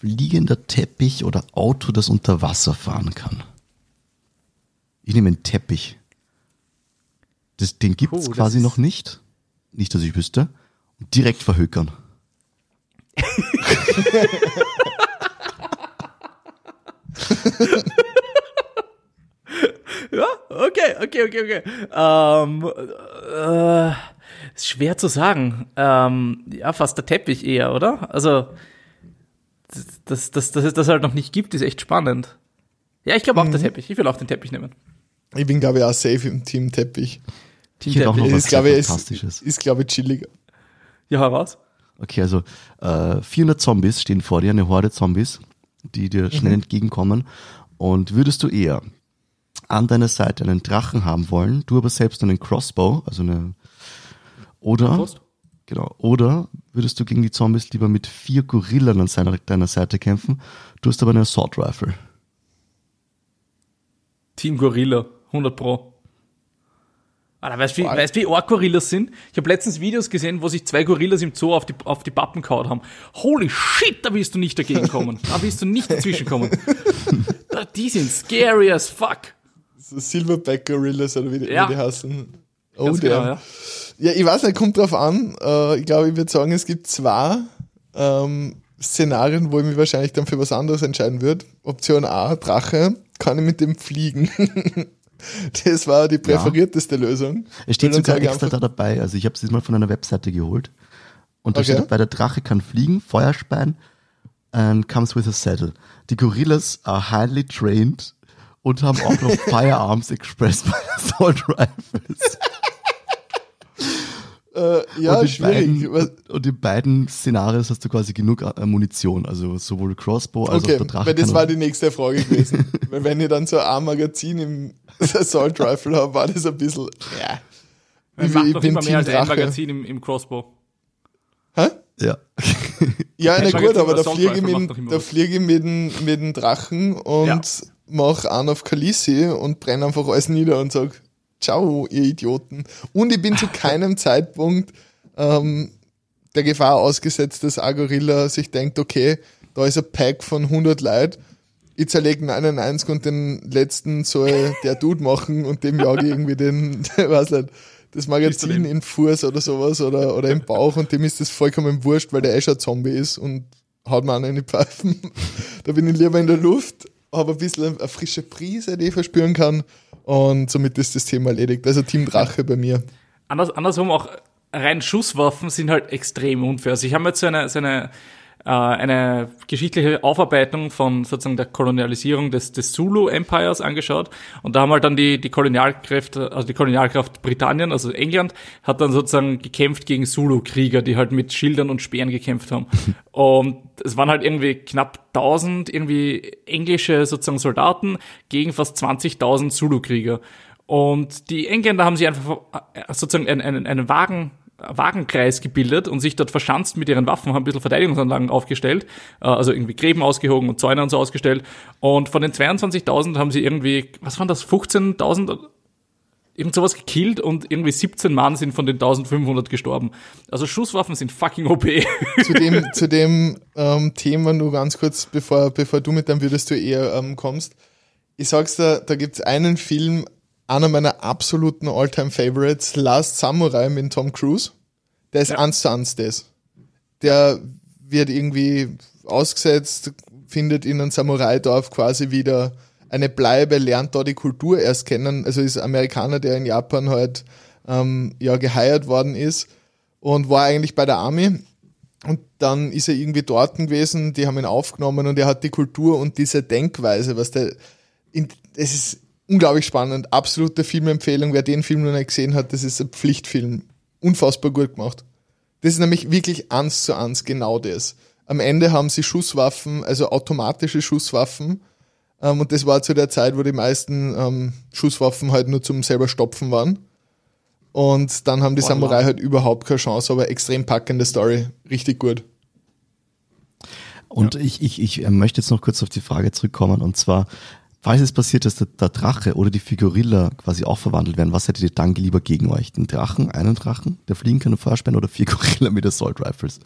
Fliegender Teppich oder Auto, das unter Wasser fahren kann. Ich nehme einen Teppich. Das, den gibt's das quasi noch nicht. Nicht, dass ich wüsste. Und direkt verhökern. Ja, okay, okay, okay, okay. Ähm, äh, ist schwer zu sagen. Ähm, ja, fast der Teppich eher, oder? Also, dass das, das, es das halt noch nicht gibt, ist echt spannend. Ja, ich glaube auch der Teppich. Ich will auch den Teppich nehmen. Ich bin, glaube ich, auch safe im Team Teppich. Team Ich was Ist, glaube ich, ist, ist, glaube ich, chilliger. Ja, heraus. Okay, also äh, 400 Zombies stehen vor dir, eine Horde Zombies, die dir schnell entgegenkommen. Und würdest du eher an deiner Seite einen Drachen haben wollen, du aber selbst einen Crossbow, also eine oder genau, oder würdest du gegen die Zombies lieber mit vier Gorillen an seiner, deiner Seite kämpfen, du hast aber eine Assault Rifle. Team Gorilla, 100 Pro. Alter, weißt du, wie, weißt, wie arg Gorillas sind? Ich habe letztens Videos gesehen, wo sich zwei Gorillas im Zoo auf die, auf die Pappen kaut haben. Holy shit, da willst du nicht dagegen kommen. Da willst du nicht dazwischen kommen. Da, die sind scary as fuck. Silverback Gorillas oder wie die, Ja. wie die heißen. Oh, Ganz genau, ja. Ja, ich weiß nicht, kommt drauf an. Äh, ich glaube, ich würde sagen, es gibt zwei ähm, Szenarien, wo ich mich wahrscheinlich dann für was anderes entscheiden würde. Option A, Drache, kann ich mit dem fliegen. das war die präferierteste Lösung. Es steht sogar extra da dabei, also ich habe es diesmal von einer Webseite geholt. Und da Okay. steht dabei, der Drache kann fliegen, Feuerspein, and comes with a saddle. Die Gorillas are highly trained und haben auch noch Firearms expressed by Assault Rifles. Äh, ja, und, schwierig. Beiden, und in beiden Szenarios hast du quasi genug äh, Munition, also sowohl Crossbow als Okay, auch der Drache. weil das war die nächste Frage gewesen. weil wenn ich dann so ein Magazin im Assault Rifle habe, war das ein bisschen, ja. Man Ich, macht bin immer mehr als ein. Magazin im, im Crossbow. Hä? ja. Ja, na gut, aber da fliege ich, mit, doch da fliege ich mit, dem- mit dem Drachen und Ja. mach einen auf Kalisi und brenne einfach alles nieder und sag, ciao, ihr Idioten. Und ich bin zu keinem Zeitpunkt ähm, der Gefahr ausgesetzt, dass ein Gorilla sich denkt, okay, da ist ein Pack von 100 Leuten, ich zerlege 99 und den letzten soll der Dude machen und dem jage ich irgendwie den, weiß nicht, das Magazin in Fuß oder sowas oder, oder im Bauch und dem ist das vollkommen wurscht, weil der eh schon ein Zombie ist und haut mir einen in die Pfeifen. da bin ich lieber in der Luft, habe ein bisschen eine frische Prise, die ich verspüren kann und somit ist das Thema erledigt. Also Team Drache bei mir. Anders, andersrum auch rein Schusswaffen sind halt extrem unfair. Also ich habe mir jetzt so eine, so eine, äh, eine geschichtliche Aufarbeitung von sozusagen der Kolonialisierung des, des Zulu Empires angeschaut und da haben halt dann die, die Kolonialkräfte, also die Kolonialkraft Britannien, also England, hat dann sozusagen gekämpft gegen Zulu-Krieger, die halt mit Schildern und Speeren gekämpft haben. Und es waren halt irgendwie knapp 1000 irgendwie englische sozusagen Soldaten gegen fast 20.000 Zulu-Krieger. Und die Engländer haben sich einfach sozusagen einen, einen, einen Wagen, Wagenkreis gebildet und sich dort verschanzt mit ihren Waffen, haben ein bisschen Verteidigungsanlagen aufgestellt, äh, also irgendwie Gräben ausgehoben und Zäune und so ausgestellt. Und von den 22.000 haben sie irgendwie, was waren das, 15.000 irgend sowas gekillt und irgendwie 17 Mann sind von den 1500 gestorben. Also Schusswaffen sind fucking OP. zu dem, zu dem ähm, Thema nur ganz kurz, bevor, bevor du mit deinem würdest du eher ähm, kommst. Ich sag's dir, da gibt's einen Film, einer meiner absoluten All-Time-Favorites, Last Samurai mit Tom Cruise. Der ist Ja. eins zu eins das. Der wird irgendwie ausgesetzt, findet in einem Samurai-Dorf quasi wieder eine Bleibe, lernt da die Kultur erst kennen. Also ist Amerikaner, der in Japan halt ähm, ja geheiert worden ist und war eigentlich bei der Army Und dann ist er irgendwie dort gewesen, die haben ihn aufgenommen und er hat die Kultur und diese Denkweise, was der, in, es ist unglaublich spannend, absolute Filmempfehlung. Wer den Film noch nicht gesehen hat, das ist ein Pflichtfilm. Unfassbar gut gemacht. Das ist nämlich wirklich eins zu eins genau das. Am Ende haben sie Schusswaffen, also automatische Schusswaffen. Ähm, und das war zu der Zeit, wo die meisten ähm, Schusswaffen halt nur zum selber Stopfen waren. Und dann haben die Samurai halt überhaupt keine Chance, aber extrem packende Story. Richtig gut. Und ja. ich, ich, ich äh, möchte jetzt noch kurz auf die Frage zurückkommen. Und zwar, falls es passiert, dass der, der Drache oder die Figurilla quasi auch verwandelt werden, was hättet ihr dann lieber gegen euch? Den Drachen, einen Drachen, der fliegen kann und Feuersperren oder vier Gorilla mit Assault Rifles?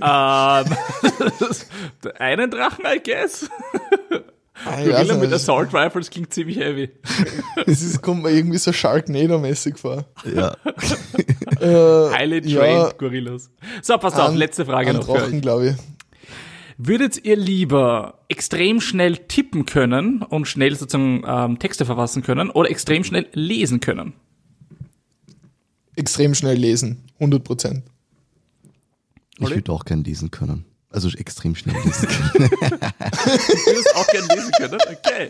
um, einen Drachen, I guess. Ah, Gorilla mit Assault Rifles klingt ziemlich heavy. Es ist, kommt mir irgendwie so Sharknado-mäßig vor. Ja. äh, Highly trained ja, Gorillas. So, passt auf, letzte Frage noch Drachen, für euch. glaube ich. Würdet ihr lieber extrem schnell tippen können und schnell sozusagen ähm, Texte verfassen können oder extrem schnell lesen können? Extrem schnell lesen, 100 Prozent. Ich würde auch gern lesen können. Also extrem schnell lesen können. du würdest auch gern lesen können? Okay.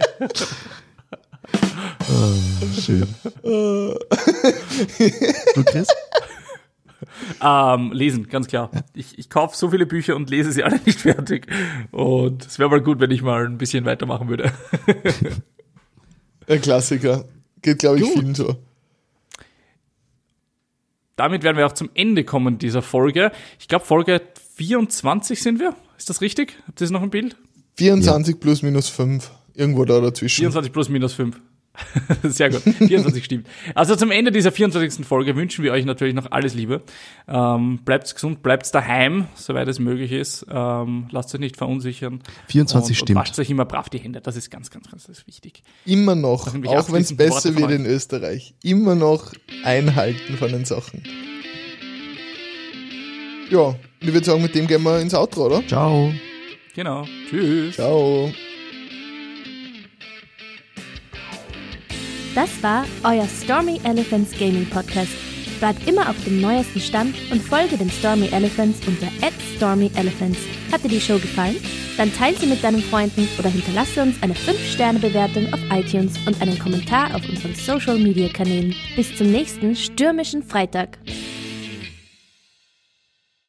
Oh, schön. du, Chris? Ähm, lesen, ganz klar. Ich, ich kaufe so viele Bücher und lese sie alle nicht fertig. Und es wäre mal gut, wenn ich mal ein bisschen weitermachen würde. Ein Klassiker. Geht, glaube ich, gut. vielen so. Damit werden wir auch zum Ende kommen dieser Folge. Ich glaube, Folge 24 sind wir. Ist das richtig? Habt ihr das noch im Bild? 24 ja. plus minus 5. Irgendwo da dazwischen. 24 plus minus 5. Sehr gut. 24 stimmt. Also zum Ende dieser 24. Folge wünschen wir euch natürlich noch alles Liebe. Ähm, bleibt gesund, bleibt daheim, soweit es möglich ist. Ähm, lasst euch nicht verunsichern. 24 und, stimmt. Und wascht euch immer brav die Hände. Das ist ganz, ganz, ganz wichtig. Immer noch, auch wenn es besser wird in Österreich, immer noch einhalten von den Sachen. Ja, ich würde sagen, mit dem gehen wir ins Outro, oder? Ciao. Genau. Tschüss. Ciao. Das war euer Stormy Elephants Gaming Podcast. Bleibt immer auf dem neuesten Stand und folge den Stormy Elephants unter @stormyelephants. Hat dir die Show gefallen? Dann teile sie mit deinen Freunden oder hinterlasse uns eine 5-Sterne-Bewertung auf iTunes und einen Kommentar auf unseren Social-Media-Kanälen. Bis zum nächsten stürmischen Freitag.